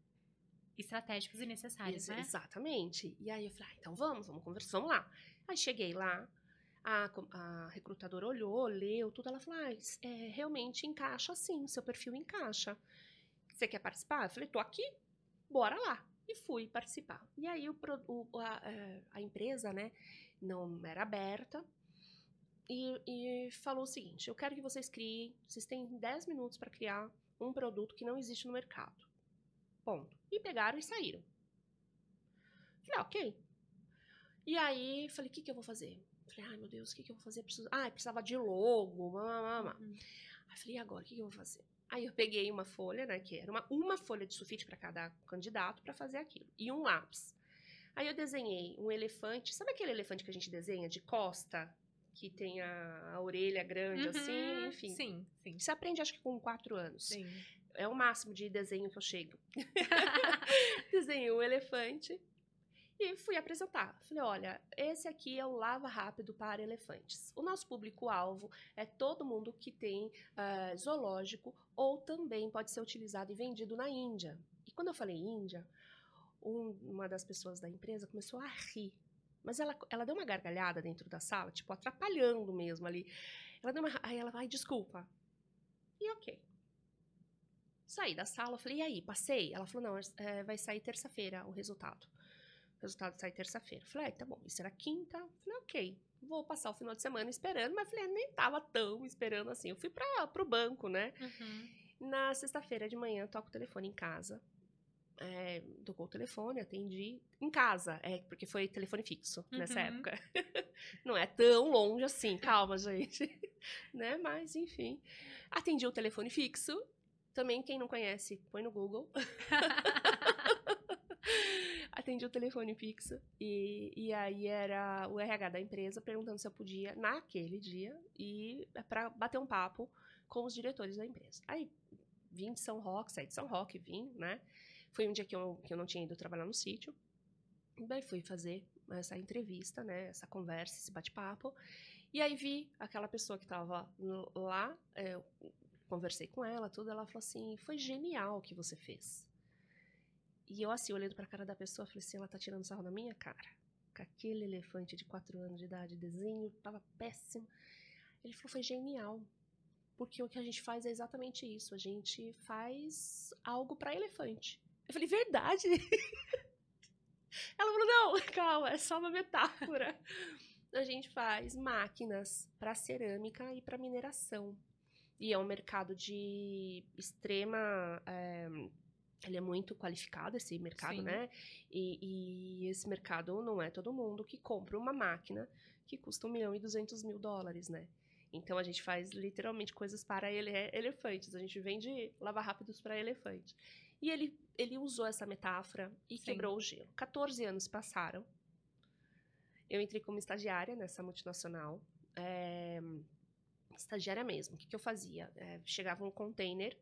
estratégicos e necessários, né? Exatamente. E aí eu falei, ah, então vamos, vamos conversar, vamos lá. Aí cheguei lá, a, a recrutadora olhou, leu tudo, ela falou, ah, é, realmente encaixa sim, seu perfil encaixa. Você quer participar? Eu falei, tô aqui, bora lá. E fui participar. E aí o, o a, é, a, empresa, né, não era aberta, e, e, falou o seguinte: eu quero que vocês criem, vocês têm 10 minutos para criar um produto que não existe no mercado. Ponto. E pegaram e saíram. Falei, ah, ok. E aí, falei, o que, que eu vou fazer? Falei, ai meu Deus, o que, que eu vou fazer? Preciso... Ah, precisava de logo, mamá. Uhum. Aí falei, e agora, o que, que eu vou fazer? Aí eu peguei uma folha, né, que era uma, uma folha de sulfite para cada candidato para fazer aquilo. E um lápis. Aí eu desenhei um elefante. Sabe aquele elefante que a gente desenha de costa? Que tem a, a orelha grande, assim, uhum, assim, enfim. Sim, sim. Você aprende, acho que com quatro anos. Sim é o máximo de desenho que eu chego. Desenhei um elefante e fui apresentar. Falei, olha, esse aqui é o Lava Rápido para elefantes. O nosso público-alvo é todo mundo que tem uh, zoológico ou também pode ser utilizado e vendido na Índia. E quando eu falei Índia, um, uma das pessoas da empresa começou a rir. Mas ela, ela deu uma gargalhada dentro da sala, tipo, atrapalhando mesmo ali. Ela deu uma. Aí ela vai, desculpa. E ok. Saí da sala, falei, e aí, passei? Ela falou, não, é, vai sair terça-feira o resultado. Resultado sai terça-feira. Falei, ah, tá bom, isso era quinta. Falei, ok, vou passar o final de semana esperando, mas falei, nem tava tão esperando assim. Eu fui para pro banco, né? Uhum. Na sexta-feira de manhã, toco o telefone em casa. É, tocou o telefone, atendi em casa, é, porque foi telefone fixo uhum. nessa época. Não é tão longe assim, calma, gente. né? Mas, enfim. Atendi o telefone fixo também, quem não conhece, põe no Google. atendi o telefone fixo e, e aí era o RH da empresa perguntando se eu podia, naquele dia, ir para bater um papo com os diretores da empresa. Aí vim de São Roque, saí de São Roque, vim, né? Foi um dia que eu, que eu não tinha ido trabalhar no sítio. Daí fui fazer essa entrevista, né? Essa conversa, esse bate-papo. E aí vi aquela pessoa que estava lá, é, conversei com ela, tudo. Ela falou assim: foi genial o que você fez. E eu, assim, olhando pra cara da pessoa, falei assim: ela tá tirando sarro na minha cara. Com aquele elefante de 4 anos de idade, desenho, tava péssimo. Ele falou: foi genial. Porque o que a gente faz é exatamente isso. A gente faz algo para elefante. Eu falei: verdade? ela falou: não, calma, é só uma metáfora. A gente faz máquinas para cerâmica e para mineração. E é um mercado de extrema. É, ele é muito qualificado, esse mercado, Sim. né? E, e, esse mercado não é todo mundo que compra uma máquina que custa um milhão e duzentos mil dólares, né? Então a gente faz literalmente coisas para ele, elefantes. A gente vende lava rápidos para elefantes. E ele, ele usou essa metáfora e Sim. quebrou o gelo. 14 anos passaram. Eu entrei como estagiária nessa multinacional. É, estagiária mesmo. O que, que eu fazia? É, chegava um container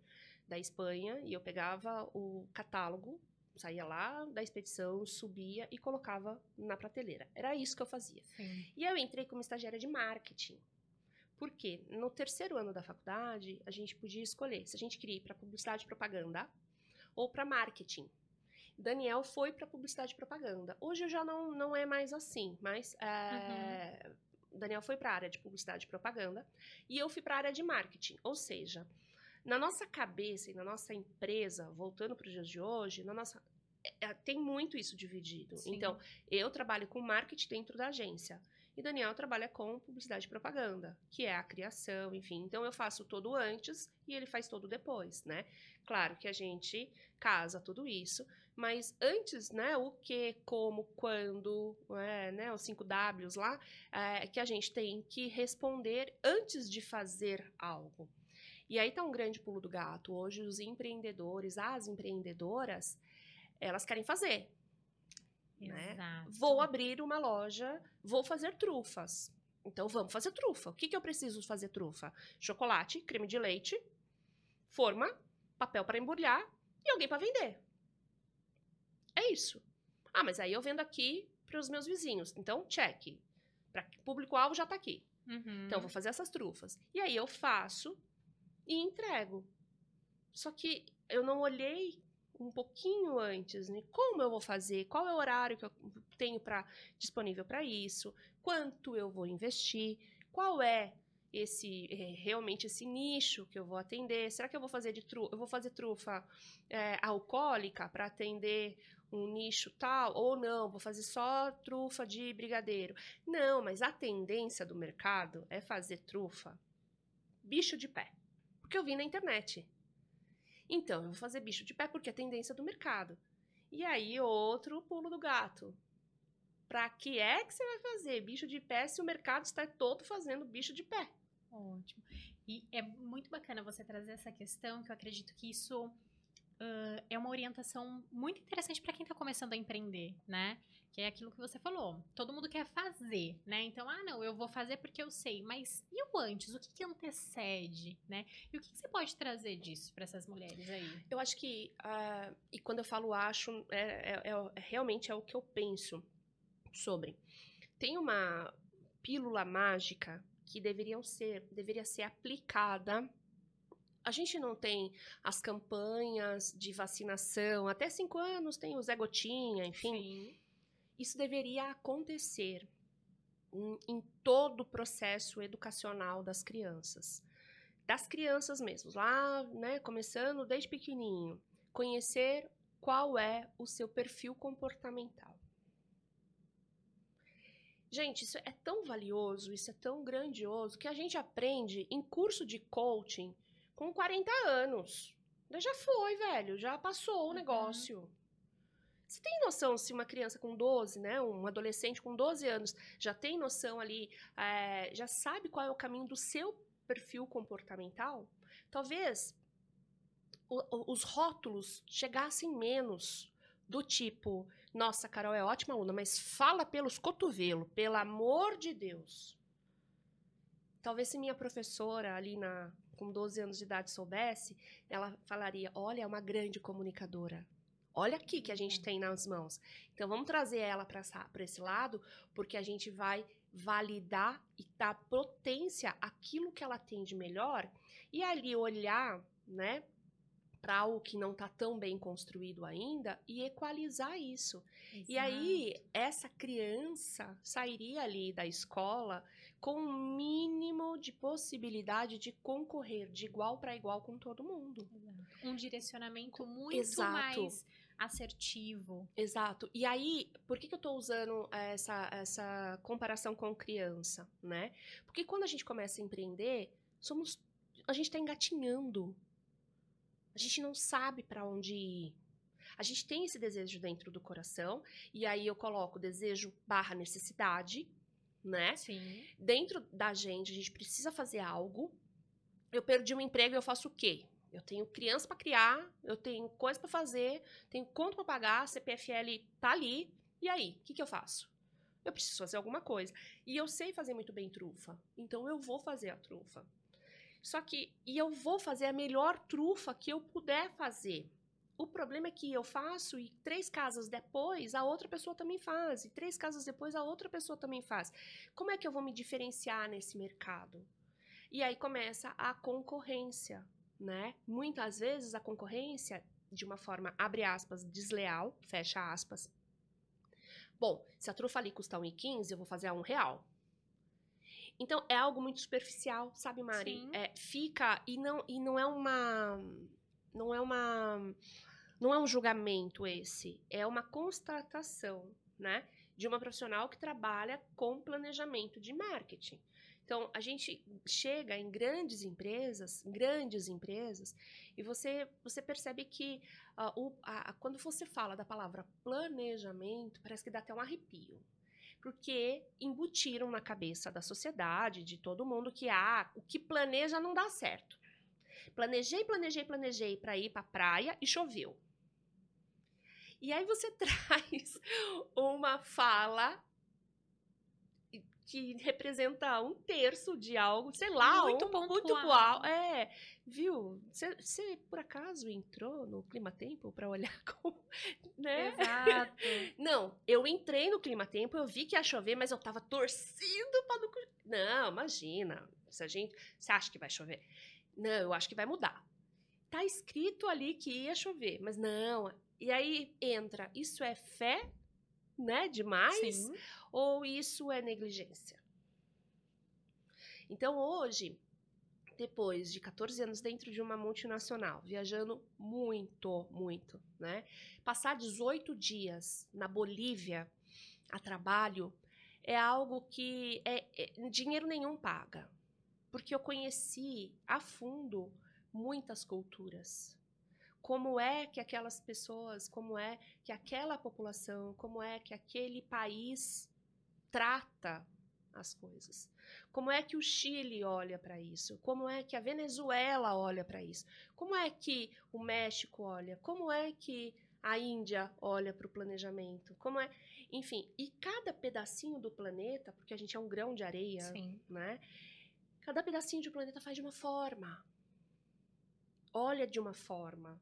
da Espanha e eu pegava o catálogo, saía lá da expedição, subia e colocava na prateleira. Era isso que eu fazia. Sim. E eu entrei como estagiária de marketing. Por quê? No terceiro ano da faculdade, a gente podia escolher se a gente queria ir para publicidade e propaganda ou para marketing. Daniel foi para publicidade e propaganda. Hoje já não, não é mais assim, mas é, uhum. Daniel foi para a área de publicidade e propaganda e eu fui para a área de marketing. Ou seja, na nossa cabeça e na nossa empresa, voltando para os dias de hoje, na nossa é, é, tem muito isso dividido. Sim. Então, eu trabalho com marketing dentro da agência. E Daniel trabalha com publicidade e propaganda, que é a criação, enfim. Então eu faço todo antes e ele faz todo depois, né? Claro que a gente casa tudo isso, mas antes, né, o que, como, quando, é, né, os 5 Ws lá, é, que a gente tem que responder antes de fazer algo. E aí tá um grande pulo do gato. Hoje os empreendedores, as empreendedoras, elas querem fazer. Né? Vou abrir uma loja, vou fazer trufas. Então vamos fazer trufa. O que, que eu preciso fazer trufa? Chocolate, creme de leite, forma, papel para embrulhar e alguém para vender. É isso. Ah, mas aí eu vendo aqui para os meus vizinhos. Então, check. Para público-alvo já está aqui. Uhum. Então, eu vou fazer essas trufas. E aí eu faço e entrego. Só que eu não olhei um pouquinho antes, né? Como eu vou fazer? Qual é o horário que eu tenho para disponível para isso? Quanto eu vou investir? Qual é esse é, realmente esse nicho que eu vou atender? Será que eu vou fazer de trufa? Eu vou fazer trufa é, alcoólica para atender um nicho tal ou não? Vou fazer só trufa de brigadeiro? Não, mas a tendência do mercado é fazer trufa bicho de pé porque eu vi na internet. Então, eu vou fazer bicho de pé porque é tendência do mercado. E aí, outro pulo do gato. Para que é que você vai fazer bicho de pé se o mercado está todo fazendo bicho de pé? Ótimo. E é muito bacana você trazer essa questão, que eu acredito que isso uh, é uma orientação muito interessante para quem está começando a empreender, né? Que é aquilo que você falou. Todo mundo quer fazer, né? Então, ah, não, eu vou fazer porque eu sei. Mas e o antes? O que, que antecede, né? E o que, que você pode trazer disso para essas mulheres aí? Eu acho que, uh, e quando eu falo acho, é, é, é, realmente é o que eu penso sobre. Tem uma pílula mágica que deveriam ser, deveria ser aplicada a gente não tem as campanhas de vacinação, até cinco anos tem o Zé Gotinha, enfim. Sim. Isso deveria acontecer em, em todo o processo educacional das crianças. Das crianças mesmo, lá, né, começando desde pequenininho. Conhecer qual é o seu perfil comportamental. Gente, isso é tão valioso, isso é tão grandioso, que a gente aprende em curso de coaching com 40 anos. Já foi, velho, já passou o uhum. negócio. Você tem noção se uma criança com 12, né, um adolescente com 12 anos, já tem noção ali, é, já sabe qual é o caminho do seu perfil comportamental? Talvez o, os rótulos chegassem menos do tipo, nossa, Carol é ótima aluna, mas fala pelos cotovelos, pelo amor de Deus. Talvez se minha professora ali na com 12 anos de idade soubesse, ela falaria: "Olha, é uma grande comunicadora. Olha aqui que a gente tem nas mãos. Então vamos trazer ela para esse lado, porque a gente vai validar e dar potência àquilo que ela tem de melhor e ali olhar, né, para algo que não está tão bem construído ainda e equalizar isso. Exato. E aí essa criança sairia ali da escola com o um mínimo de possibilidade de concorrer de igual para igual com todo mundo. Exato. Um direcionamento muito Exato. mais assertivo. Exato. E aí, por que, que eu estou usando essa, essa comparação com criança, né? Porque quando a gente começa a empreender, somos a gente está engatinhando. A gente não sabe para onde ir. A gente tem esse desejo dentro do coração, e aí eu coloco desejo barra necessidade, né? Sim. Dentro da gente, a gente precisa fazer algo. Eu perdi um emprego, eu faço o quê? Eu tenho criança para criar, eu tenho coisa para fazer, tenho conta para pagar, CPFL tá ali. E aí, o que, que eu faço? Eu preciso fazer alguma coisa. E eu sei fazer muito bem trufa, então eu vou fazer a trufa. Só que, e eu vou fazer a melhor trufa que eu puder fazer. O problema é que eu faço e três casas depois a outra pessoa também faz, e três casas depois a outra pessoa também faz. Como é que eu vou me diferenciar nesse mercado? E aí começa a concorrência né? Muitas vezes a concorrência, de uma forma, abre aspas, desleal, fecha aspas. Bom, se a trufa ali custa 1,15, eu vou fazer a um real. Então, é algo muito superficial, sabe, Mari? Sim. É, fica, e não, e não é uma... Não é uma... Não é um julgamento esse, é uma constatação, né? De uma profissional que trabalha com planejamento de marketing. Então, a gente chega em grandes empresas, grandes empresas, e você, você percebe que uh, o, a, quando você fala da palavra planejamento, parece que dá até um arrepio. Porque embutiram na cabeça da sociedade, de todo mundo, que ah, o que planeja não dá certo. Planejei, planejei, planejei para ir para a praia e choveu. E aí você traz uma fala que representa um terço de algo, sei lá, muito um, pontual. muito pontual. É, viu? Você por acaso entrou no Clima Tempo para olhar como, né? Exato. Não, eu entrei no Clima Tempo, eu vi que ia chover, mas eu tava torcendo para não Não, imagina. Se a gente, você acha que vai chover? Não, eu acho que vai mudar. Tá escrito ali que ia chover, mas não. E aí entra, isso é fé, né, demais? Sim ou isso é negligência? Então, hoje, depois de 14 anos dentro de uma multinacional, viajando muito, muito, né? Passar 18 dias na Bolívia a trabalho é algo que é, é, dinheiro nenhum paga. Porque eu conheci a fundo muitas culturas. Como é que aquelas pessoas, como é que aquela população, como é que aquele país trata as coisas. Como é que o Chile olha para isso? Como é que a Venezuela olha para isso? Como é que o México olha? Como é que a Índia olha para o planejamento? Como é, enfim, e cada pedacinho do planeta, porque a gente é um grão de areia, Sim. né? Cada pedacinho de planeta faz de uma forma. Olha de uma forma.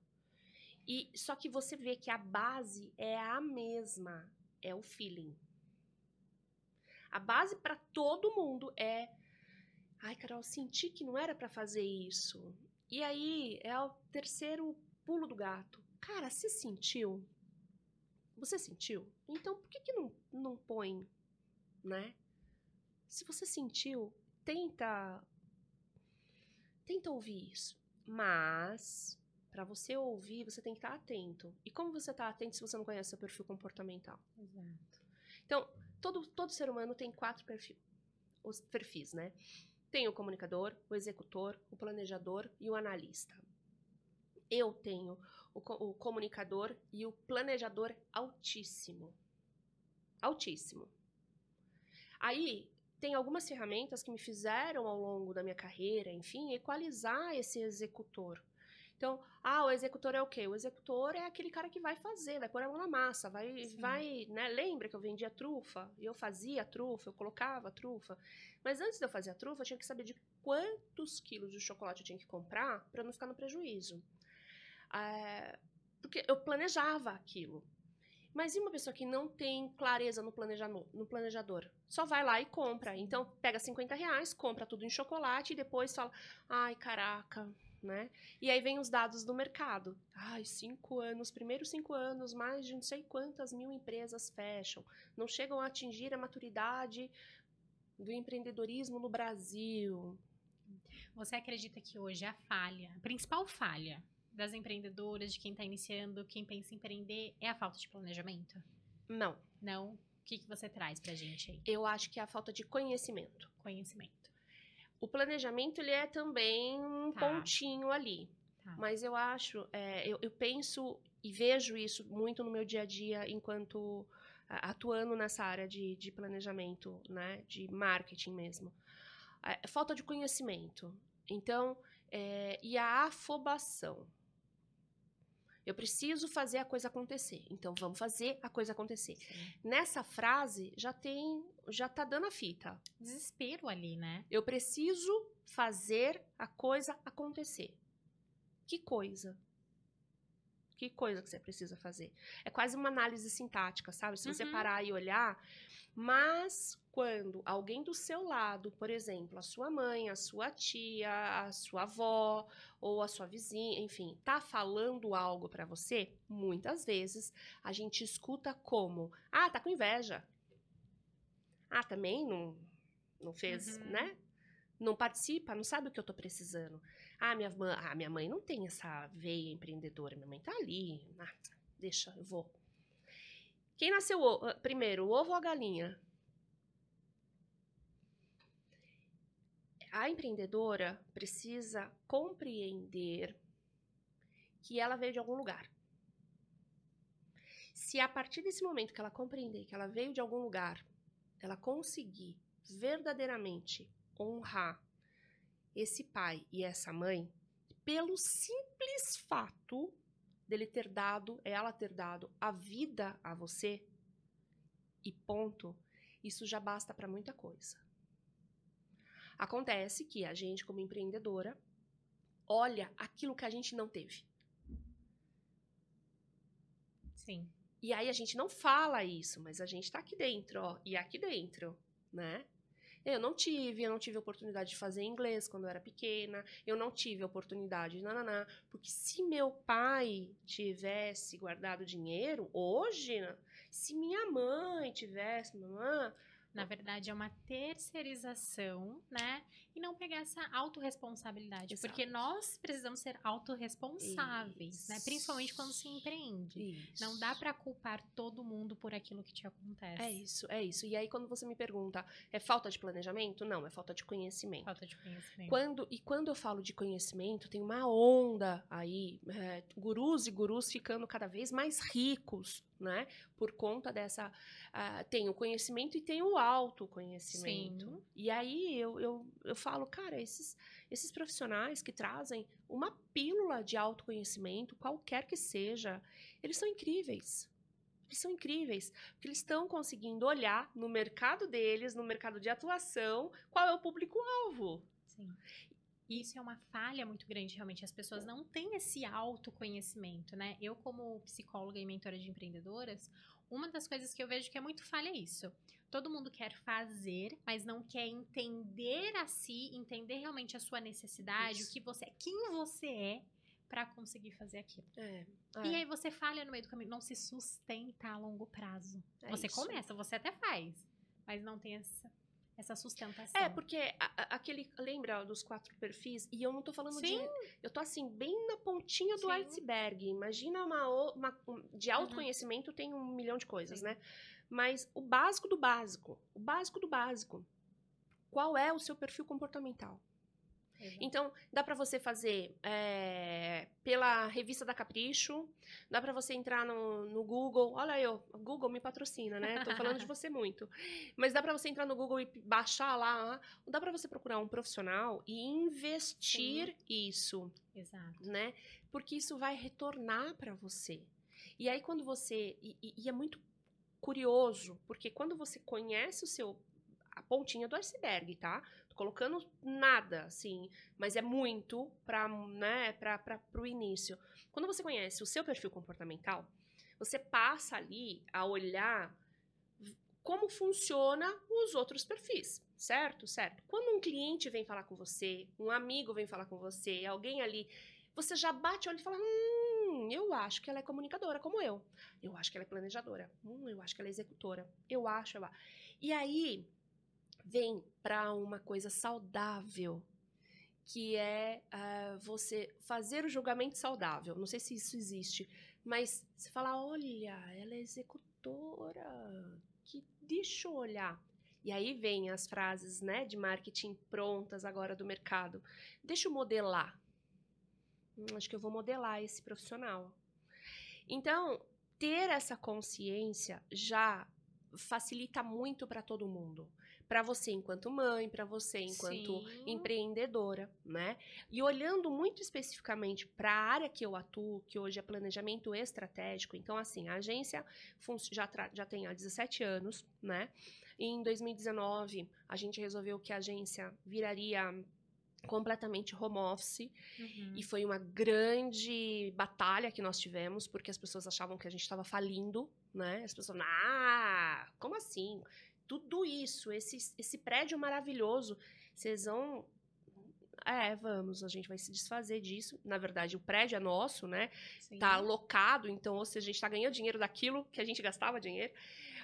E só que você vê que a base é a mesma, é o feeling. A base para todo mundo é. Ai, Carol, senti que não era para fazer isso. E aí é o terceiro pulo do gato. Cara, você sentiu? Você sentiu? Então por que, que não, não põe, né? Se você sentiu, tenta. Tenta ouvir isso. Mas, para você ouvir, você tem que estar atento. E como você está atento se você não conhece seu perfil comportamental? Exato. Então, todo, todo ser humano tem quatro perfis, os perfis, né? Tem o comunicador, o executor, o planejador e o analista. Eu tenho o, o comunicador e o planejador altíssimo. Altíssimo. Aí, tem algumas ferramentas que me fizeram ao longo da minha carreira, enfim, equalizar esse executor. Então, ah, o executor é o quê? O executor é aquele cara que vai fazer, vai pôr a mão na massa, vai, vai, né? Lembra que eu vendia trufa? E eu fazia trufa, eu colocava trufa. Mas antes de eu fazer a trufa, eu tinha que saber de quantos quilos de chocolate eu tinha que comprar para não ficar no prejuízo. É, porque eu planejava aquilo. Mas e uma pessoa que não tem clareza no planejador, no planejador? Só vai lá e compra. Então, pega 50 reais, compra tudo em chocolate e depois fala: ai, caraca, né? E aí vem os dados do mercado. Ai, cinco anos, primeiros cinco anos, mais de não sei quantas mil empresas fecham. Não chegam a atingir a maturidade do empreendedorismo no Brasil. Você acredita que hoje a falha, a principal falha das empreendedoras, de quem está iniciando, quem pensa em empreender, é a falta de planejamento? Não. Não? O que, que você traz pra gente aí? Eu acho que é a falta de conhecimento. Conhecimento. O planejamento, ele é também um tá. pontinho ali. Tá. Mas eu acho, é, eu, eu penso e vejo isso muito no meu dia a dia enquanto atuando nessa área de, de planejamento, né, de marketing mesmo. É, falta de conhecimento. Então, é, e a afobação. Eu preciso fazer a coisa acontecer. Então vamos fazer a coisa acontecer. Sim. Nessa frase já tem, já tá dando a fita. Desespero ali, né? Eu preciso fazer a coisa acontecer. Que coisa? Que coisa que você precisa fazer? É quase uma análise sintática, sabe? Se você uhum. parar e olhar, mas quando alguém do seu lado, por exemplo, a sua mãe, a sua tia, a sua avó ou a sua vizinha, enfim, tá falando algo para você, muitas vezes a gente escuta como: "Ah, tá com inveja". Ah, também não não fez, uhum. né? Não participa, não sabe o que eu tô precisando. Ah, minha mãe, ah, minha mãe não tem essa veia empreendedora, minha mãe tá ali. Ah, deixa, eu vou. Quem nasceu primeiro, o ovo ou a galinha? A empreendedora precisa compreender que ela veio de algum lugar. Se a partir desse momento que ela compreender que ela veio de algum lugar, ela conseguir verdadeiramente honrar esse pai e essa mãe, pelo simples fato dele ter dado, ela ter dado a vida a você, e ponto, isso já basta para muita coisa. Acontece que a gente, como empreendedora, olha aquilo que a gente não teve. Sim. E aí a gente não fala isso, mas a gente tá aqui dentro, ó, e aqui dentro, né? Eu não tive, eu não tive oportunidade de fazer inglês quando eu era pequena, eu não tive oportunidade, nananá, porque se meu pai tivesse guardado dinheiro, hoje, se minha mãe tivesse, mamãe, na verdade, é uma terceirização, né? E não pegar essa autorresponsabilidade. Exato. Porque nós precisamos ser autorresponsáveis, né? Principalmente quando se empreende. Isso. Não dá para culpar todo mundo por aquilo que te acontece. É isso, é isso. E aí, quando você me pergunta, é falta de planejamento? Não, é falta de conhecimento. Falta de conhecimento. Quando, e quando eu falo de conhecimento, tem uma onda aí, é, gurus e gurus ficando cada vez mais ricos, né? Por conta dessa. Uh, tem o conhecimento e tem o autoconhecimento. Sim. E aí eu, eu, eu falo, cara, esses, esses profissionais que trazem uma pílula de autoconhecimento, qualquer que seja, eles são incríveis. Eles são incríveis, porque eles estão conseguindo olhar no mercado deles, no mercado de atuação, qual é o público-alvo. Sim. Isso é uma falha muito grande, realmente. As pessoas não têm esse autoconhecimento, né? Eu, como psicóloga e mentora de empreendedoras, uma das coisas que eu vejo que é muito falha é isso. Todo mundo quer fazer, mas não quer entender a si, entender realmente a sua necessidade, isso. o que você é, quem você é para conseguir fazer aquilo. É, é. E aí você falha no meio do caminho, não se sustenta a longo prazo. É você isso. começa, você até faz, mas não tem essa essa sustentação. É, porque a, aquele. Lembra dos quatro perfis? E eu não tô falando Sim. de. Eu tô assim, bem na pontinha do Sim. iceberg. Imagina uma. uma de uhum. autoconhecimento uhum. tem um milhão de coisas, Sim. né? Mas o básico do básico. O básico do básico. Qual é o seu perfil comportamental? Exato. Então, dá para você fazer é, pela revista da Capricho, dá para você entrar no, no, Google. Olha eu, o Google me patrocina, né? Tô falando de você muito. Mas dá para você entrar no Google e baixar lá. Dá para você procurar um profissional e investir Sim. isso. Exato. Né? Porque isso vai retornar para você. E aí, quando você. E, e é muito curioso, porque quando você conhece o seu. a pontinha do iceberg, tá? colocando nada, assim, mas é muito para né, o início. Quando você conhece o seu perfil comportamental, você passa ali a olhar como funciona os outros perfis, certo? Certo. Quando um cliente vem falar com você, um amigo vem falar com você, alguém ali, você já bate o olho e fala: Hum, eu acho que ela é comunicadora, como eu. Eu acho que ela é planejadora. Hum, eu acho que ela é executora. Eu acho, eu acho. E aí, vem para uma coisa saudável, que é uh, você fazer o julgamento saudável. Não sei se isso existe, mas você fala: olha, ela é executora, que deixa eu olhar. E aí vem as frases né, de marketing prontas agora do mercado. Deixa eu modelar. Acho que eu vou modelar esse profissional. Então, ter essa consciência já facilita muito para todo mundo para você enquanto mãe, para você enquanto Sim. empreendedora, né? E olhando muito especificamente para a área que eu atuo, que hoje é planejamento estratégico. Então, assim, a agência já, já tem há 17 anos, né? E em 2019, a gente resolveu que a agência viraria completamente home office uhum. e foi uma grande batalha que nós tivemos porque as pessoas achavam que a gente estava falindo, né? As pessoas, ah, como assim? tudo isso, esse, esse prédio maravilhoso, vocês vão. É, vamos, a gente vai se desfazer disso. Na verdade, o prédio é nosso, né? Sim. Tá alocado, então, ou seja, a gente tá ganhando dinheiro daquilo que a gente gastava dinheiro.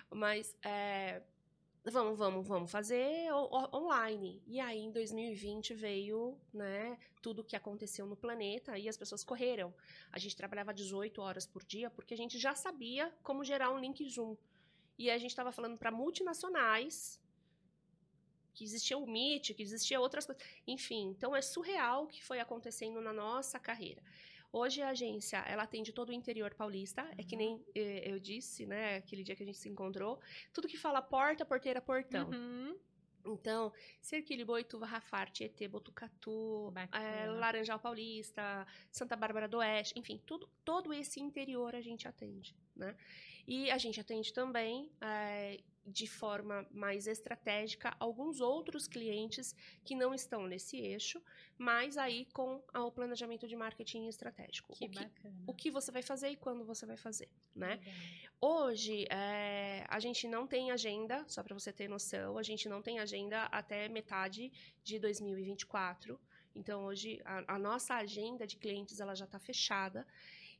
Mas, é, vamos, vamos, vamos fazer online. E aí, em 2020, veio, né, tudo que aconteceu no planeta e as pessoas correram. A gente trabalhava 18 horas por dia porque a gente já sabia como gerar um link Zoom. E a gente estava falando para multinacionais que existia o MIT, que existia outras coisas. Enfim, então é surreal o que foi acontecendo na nossa carreira. Hoje a agência, ela atende todo o interior paulista, uhum. é que nem uhum. eh, eu disse, né, aquele dia que a gente se encontrou, tudo que fala porta, porteira, portão. Uhum. Então, Cerquilho, Boituva, Rafar, Tietê, Botucatu, é, Laranjal Paulista, Santa Bárbara do Oeste, enfim, tudo, todo esse interior a gente atende, né? E a gente atende também, é, de forma mais estratégica, alguns outros clientes que não estão nesse eixo, mas aí com o planejamento de marketing estratégico. Que o que, bacana. O que você vai fazer e quando você vai fazer, né? Hoje, é, a gente não tem agenda, só para você ter noção, a gente não tem agenda até metade de 2024. Então, hoje, a, a nossa agenda de clientes, ela já está fechada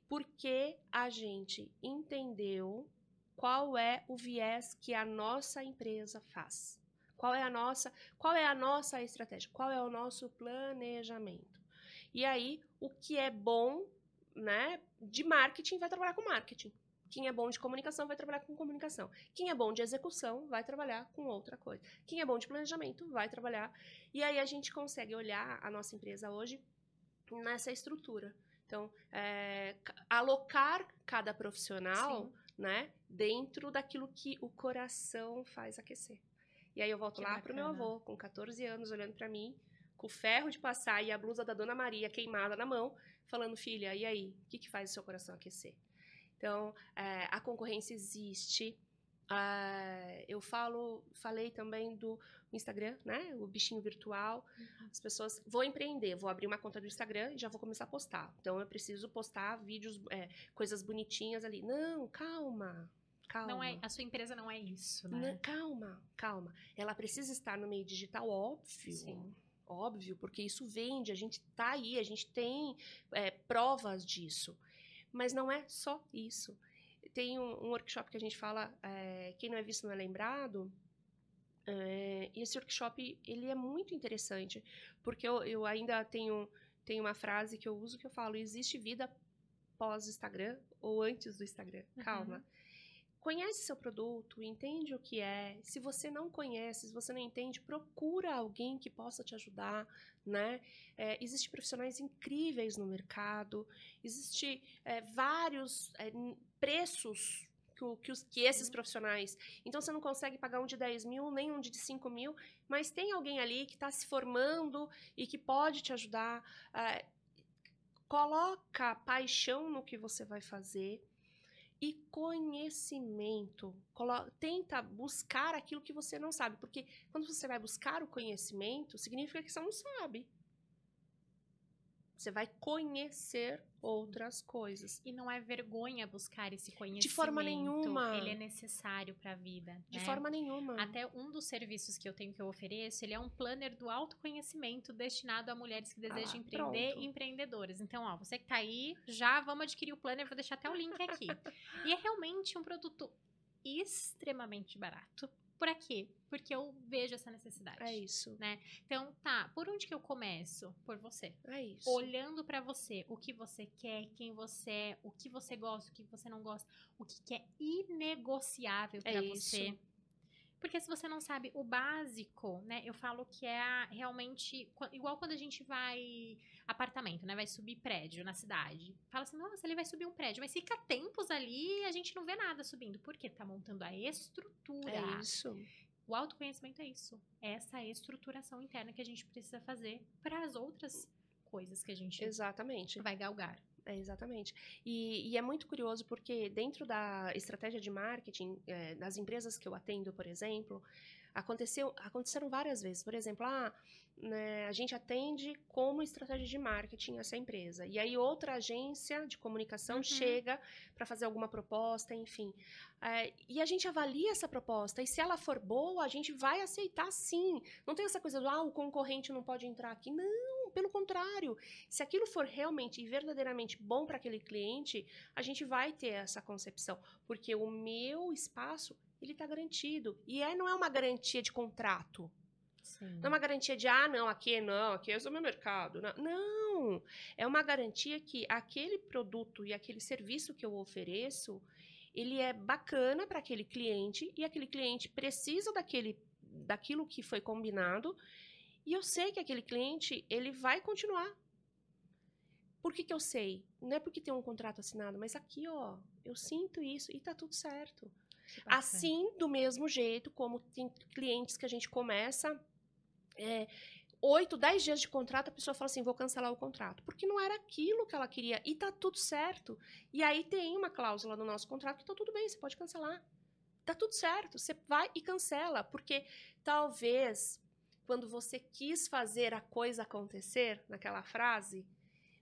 porque a gente entendeu qual é o viés que a nossa empresa faz. Qual é a nossa, qual é a nossa estratégia? Qual é o nosso planejamento? E aí, o que é bom, né, de marketing vai trabalhar com marketing. Quem é bom de comunicação vai trabalhar com comunicação. Quem é bom de execução vai trabalhar com outra coisa. Quem é bom de planejamento vai trabalhar. E aí a gente consegue olhar a nossa empresa hoje nessa estrutura. Então, é, alocar cada profissional, Sim. né, dentro daquilo que o coração faz aquecer. E aí eu volto que lá bacana. pro meu avô, com 14 anos, olhando para mim, com o ferro de passar e a blusa da Dona Maria queimada na mão, falando, filha, e aí, o que, que faz o seu coração aquecer? Então, é, a concorrência existe, Uh, eu falo, falei também do Instagram, né? O bichinho virtual. Uhum. As pessoas vou empreender, vou abrir uma conta do Instagram e já vou começar a postar. Então eu preciso postar vídeos, é, coisas bonitinhas ali. Não, calma. Calma. Não é, a sua empresa não é isso, né? Não, calma, calma. Ela precisa estar no meio digital, óbvio. Sim. Óbvio, porque isso vende, a gente tá aí, a gente tem é, provas disso. Mas não é só isso tem um, um, workshop que a gente fala, é, quem não é visto não é lembrado. É, e esse workshop, ele é muito interessante, porque eu, eu ainda tenho, tenho uma frase que eu uso que eu falo, existe vida pós-Instagram ou antes do Instagram. Calma. Uhum. Conhece seu produto, entende o que é. Se você não conhece, se você não entende, procura alguém que possa te ajudar, né? É, Existem profissionais incríveis no mercado, existem é, vários é, preços que, que, os, que, esses profissionais. Então você não consegue pagar um de 10 mil, nem um de 5 mil, mas tem alguém ali que está se formando e que pode te ajudar. É, coloca paixão no que você vai fazer e conhecimento. Tenta buscar aquilo que você não sabe, porque quando você vai buscar o conhecimento, significa que você não sabe. Você vai conhecer outras coisas. E não é vergonha buscar esse conhecimento. De forma nenhuma. Ele é necessário para a vida. De né? forma nenhuma. Até um dos serviços que eu tenho que eu ofereço, ele é um planner do autoconhecimento destinado a mulheres que desejam ah, empreender pronto. e empreendedoras. Então, ó, você que tá aí, já vamos adquirir o planner, vou deixar até o link aqui. e é realmente um produto extremamente barato. Por quê? Porque eu vejo essa necessidade. É isso. Né? Então, tá, por onde que eu começo? Por você. É isso. Olhando para você, o que você quer, quem você é, o que você gosta, o que você não gosta, o que, que é inegociável para é você. Porque se você não sabe o básico, né? Eu falo que é realmente igual quando a gente vai apartamento, né? Vai subir prédio na cidade. Fala assim, nossa, ele vai subir um prédio, mas fica tempos ali e a gente não vê nada subindo. Porque tá montando a estrutura. É isso. O autoconhecimento é isso. É essa estruturação interna que a gente precisa fazer para as outras coisas que a gente Exatamente. vai galgar. É, exatamente. E, e, é muito curioso porque dentro da estratégia de marketing, é, das empresas que eu atendo, por exemplo, aconteceu, aconteceram várias vezes. Por exemplo, ah, né, a gente atende como estratégia de marketing essa empresa. E aí outra agência de comunicação uhum. chega para fazer alguma proposta, enfim. É, e a gente avalia essa proposta. E se ela for boa, a gente vai aceitar sim. Não tem essa coisa do, ah, o concorrente não pode entrar aqui. Não, pelo contrário. Se aquilo for realmente e verdadeiramente bom para aquele cliente, a gente vai ter essa concepção. Porque o meu espaço, ele está garantido. E é, não é uma garantia de contrato. Sim. Não é uma garantia de, ah, não, aqui não, aqui é o meu mercado. Não. não, é uma garantia que aquele produto e aquele serviço que eu ofereço, ele é bacana para aquele cliente e aquele cliente precisa daquele, daquilo que foi combinado e eu sei que aquele cliente, ele vai continuar. Por que, que eu sei? Não é porque tem um contrato assinado, mas aqui, ó, eu sinto isso e tá tudo certo. Assim, do mesmo jeito, como tem clientes que a gente começa é, 8, 10 dias de contrato, a pessoa fala assim: vou cancelar o contrato. Porque não era aquilo que ela queria. E tá tudo certo. E aí tem uma cláusula no nosso contrato que tá tudo bem, você pode cancelar. Tá tudo certo. Você vai e cancela. Porque talvez, quando você quis fazer a coisa acontecer, naquela frase,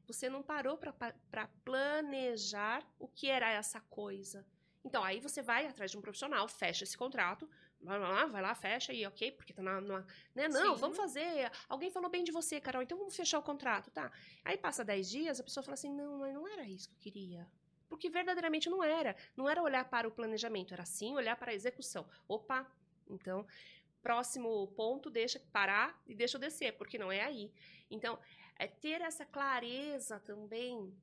você não parou para planejar o que era essa coisa. Então, aí você vai atrás de um profissional, fecha esse contrato, vai lá, vai lá, fecha e ok, porque tá na. na né? Não, Sim. vamos fazer. Alguém falou bem de você, Carol, então vamos fechar o contrato, tá? Aí passa 10 dias, a pessoa fala assim: não, mas não era isso que eu queria. Porque verdadeiramente não era. Não era olhar para o planejamento, era sim olhar para a execução. Opa, então, próximo ponto, deixa parar e deixa eu descer, porque não é aí. Então, é ter essa clareza também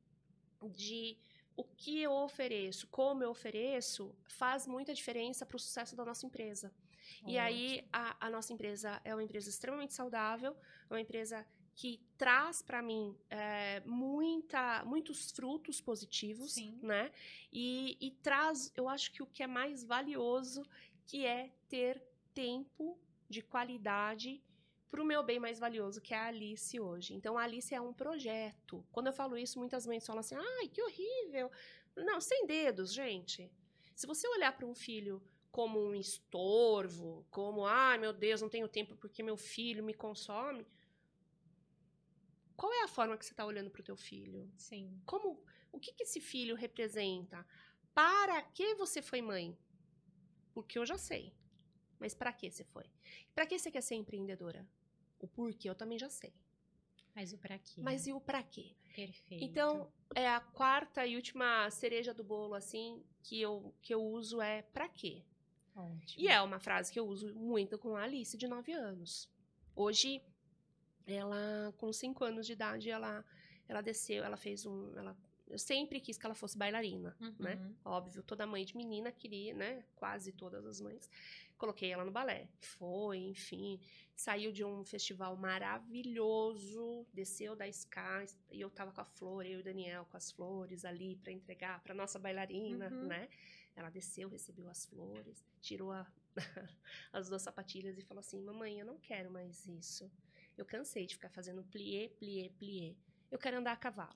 de o que eu ofereço, como eu ofereço, faz muita diferença para o sucesso da nossa empresa. Ótimo. E aí, a, a, nossa empresa é uma empresa extremamente saudável, uma empresa que traz para mim é, muita, muitos frutos positivos, Sim. né? E, e traz, eu acho que o que é mais valioso, que é ter tempo de qualidade para o meu bem mais valioso, que é a Alice hoje. Então, a Alice é um projeto. Quando eu falo isso, muitas mães falam assim: ai, que horrível. Não, sem dedos, gente. Se você olhar para um filho como um estorvo, como, ai, meu Deus, não tenho tempo porque meu filho me consome. Qual é a forma que você está olhando para o teu filho? Sim. Como, o que, que esse filho representa? Para que você foi mãe? Porque eu já sei. Mas para que você foi? Para que você quer ser empreendedora? O porquê eu também já sei. Mas o para quê? Mas e o para quê? Perfeito. Então, é a quarta e última cereja do bolo assim que eu que eu uso é para quê? Ótimo. E é uma frase que eu uso muito com a Alice de 9 anos. Hoje ela com 5 anos de idade ela ela desceu, ela fez um ela eu sempre quis que ela fosse bailarina, né? Uhum. Óbvio, toda mãe de menina queria, né? Quase todas as mães. Coloquei ela no balé. Foi, enfim. Saiu de um festival maravilhoso, desceu da Sky, e eu tava com a flor, eu e o Daniel com as flores ali para entregar para nossa bailarina, Uhum. né? Ela desceu, recebeu as flores, tirou a- as duas sapatilhas e falou assim: Mamãe, eu não quero mais isso. Eu cansei de ficar fazendo plié, plié, plié. Eu quero andar a cavalo.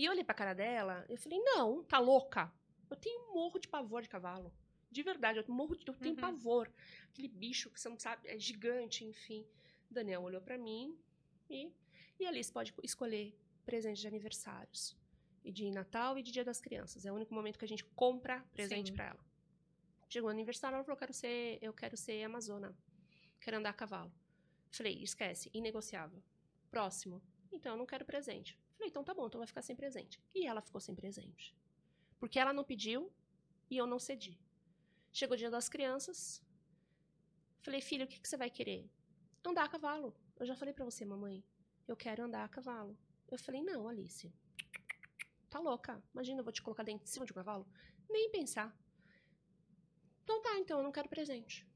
E eu olhei pra cara dela, eu falei: Não, tá louca? Eu tenho um morro de pavor de cavalo. De verdade, eu morro de, eu tenho Uhum. pavor. Aquele bicho que você não sabe, é gigante, enfim. Daniel olhou pra mim e, e Alice pode escolher presente de aniversários. E de Natal e de Dia das Crianças. É o único momento que a gente compra presente pra ela. Chegou o aniversário, ela falou: quero ser, eu quero ser amazona. Quero andar a cavalo. Falei, esquece, inegociável. Próximo. Então eu não quero presente. Falei, então tá bom, então vai ficar sem presente. E ela ficou sem presente. Porque ela não pediu e eu não cedi. Chegou o dia das crianças. Falei, filho, o que, que você vai querer? Andar a cavalo. Eu já falei pra você, mamãe. Eu quero andar a cavalo. Eu falei, não, Alice. Tá louca. Imagina, eu vou te colocar dentro de cima de um cavalo. Nem pensar. Então tá, então eu não quero presente.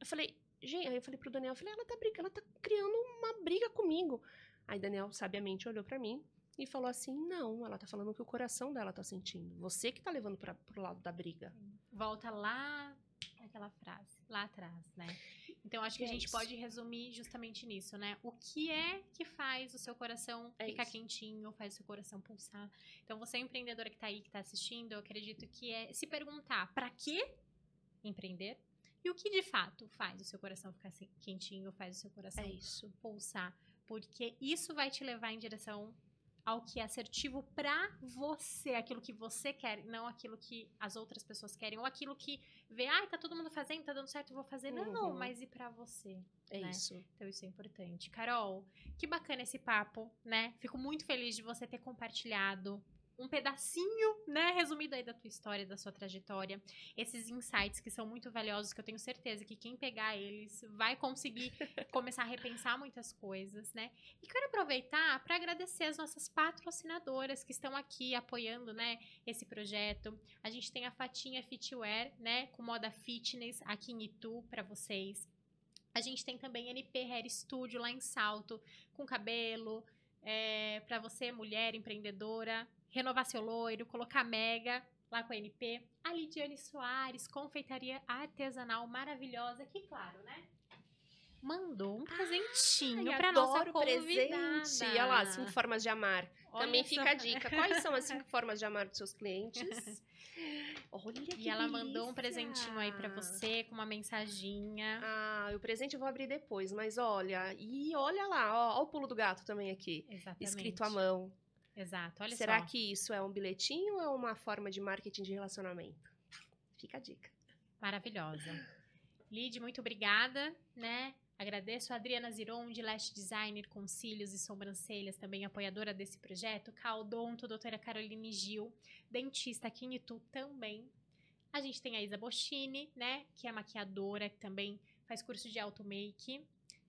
Eu falei, gente, aí eu falei pro Daniel, eu falei, ela tá brigando, ela tá criando uma briga comigo. Aí Daniel sabiamente olhou pra mim e falou assim: "Não, ela tá falando o que o coração dela tá sentindo. Você que tá levando para pro lado da briga". Volta lá aquela frase, lá atrás, né? Então acho que É a gente isso. pode resumir justamente nisso, né? O que é que faz o seu coração É ficar isso. quentinho, faz o seu coração pulsar. Então você empreendedora que tá aí, que tá assistindo, eu acredito que é se perguntar para que empreender e o que de fato faz o seu coração ficar quentinho, faz o seu coração É isso. pulsar, porque isso vai te levar em direção ao que é assertivo pra você, aquilo que você quer, não aquilo que as outras pessoas querem, ou aquilo que vê, ai, tá todo mundo fazendo, tá dando certo, vou fazer. Não, Uhum. mas e pra você? É né? isso. Então isso é importante. Carol, que bacana esse papo, né? Fico muito feliz de você ter compartilhado um pedacinho, né, resumido aí da tua história, da sua trajetória, esses insights que são muito valiosos, que eu tenho certeza que quem pegar eles vai conseguir começar a repensar muitas coisas, né? E quero aproveitar para agradecer as nossas patrocinadoras que estão aqui apoiando, né, esse projeto. A gente tem a Fatinha Fitwear, né, com moda fitness aqui em Itu para vocês. A gente tem também NP Hair Studio lá em Salto, com cabelo, é, para você, mulher empreendedora, renovar seu loiro, colocar mega lá com a NP. A Lidiane Soares, confeitaria artesanal maravilhosa, que claro, né? Mandou um presentinho Ai, para nossa convidada. presente. Olha lá, cinco formas de amar. Olha Também só. fica a dica. Quais são as cinco formas de amar dos seus clientes? Olha que E ela mandou um delícia. presentinho aí para você com uma mensaginha. Ah, o presente eu vou abrir depois, mas olha, e olha lá, ó, ó o pulo do gato também aqui, Exatamente. escrito à mão. Exato, olha Será só. que isso é um bilhetinho ou é uma forma de marketing de relacionamento? Fica a dica. Maravilhosa. Lid, muito obrigada, né? Agradeço a Adriana Ziron, de Lash Designer com cílios e sobrancelhas, também apoiadora desse projeto. Caldonto, doutora Caroline Gil, dentista aqui em Itu também. A gente tem a Isa Boschini, né? Que é maquiadora, que também faz curso de auto-make.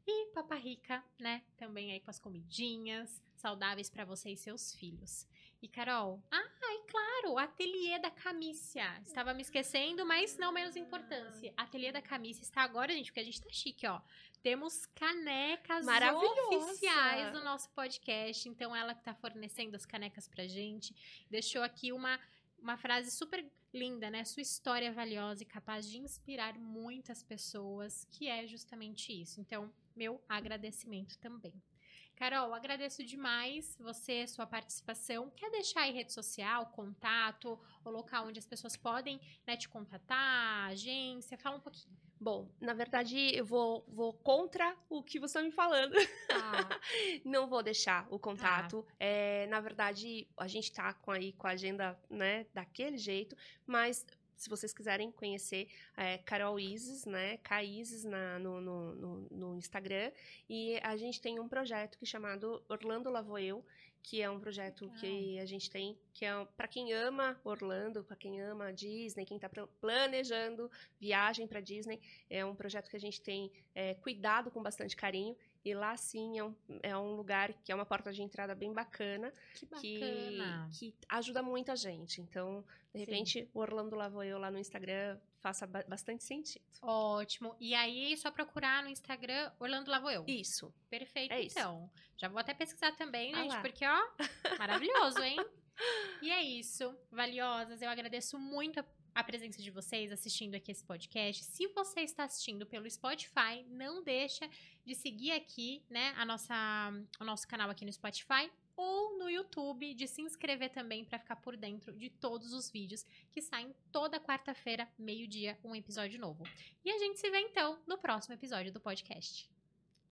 E Papa Rica, né? Também aí com as comidinhas saudáveis para você e seus filhos. E Carol, ah, e claro, Ateliê da Camícia. Estava me esquecendo, mas não menos importância. Ateliê da Camícia está agora, gente, porque a gente tá chique, ó. Temos canecas oficiais do nosso podcast. Então, ela que tá fornecendo as canecas pra gente. Deixou aqui uma, uma frase super linda, né? Sua história é valiosa e capaz de inspirar muitas pessoas, que é justamente isso. Então, meu agradecimento também. Carol, agradeço demais você, sua participação. Quer deixar aí rede social, contato, o local onde as pessoas podem né, te contatar, agência? Fala um pouquinho. Bom, na verdade, eu vou, vou contra o que você está me falando. Ah, Não vou deixar o contato. É, na verdade, a gente tá com aí com a agenda, né, daquele jeito, mas se vocês quiserem conhecer é, Carol Isis, né, Caíses na, no, no, no, no Instagram, e a gente tem um projeto que é chamado Orlando Lavo Eu, que é um projeto Legal. que a gente tem, que é para quem ama Orlando, para quem ama Disney, quem está planejando viagem para Disney, é um projeto que a gente tem é, cuidado com bastante carinho. E lá, sim, é um, é um lugar que é uma porta de entrada bem bacana. Que Que, bacana. que ajuda muita gente. Então, de Sim. repente, o Orlando Eu lá no Instagram faça ba- bastante sentido. Ótimo. E aí, só procurar no Instagram Orlando Lavo Eu. Isso. Perfeito, É isso. então. Já vou até pesquisar também, Ah gente, lá. porque, ó, maravilhoso, hein? E é isso, valiosas. Eu agradeço muito a- a presença de vocês assistindo aqui esse podcast. Se você está assistindo pelo Spotify, não deixa de seguir aqui, né, a nossa, o nosso canal aqui no Spotify ou no YouTube, de se inscrever também para ficar por dentro de todos os vídeos que saem toda quarta-feira, meio-dia, um episódio novo. E a gente se vê então no próximo episódio do podcast.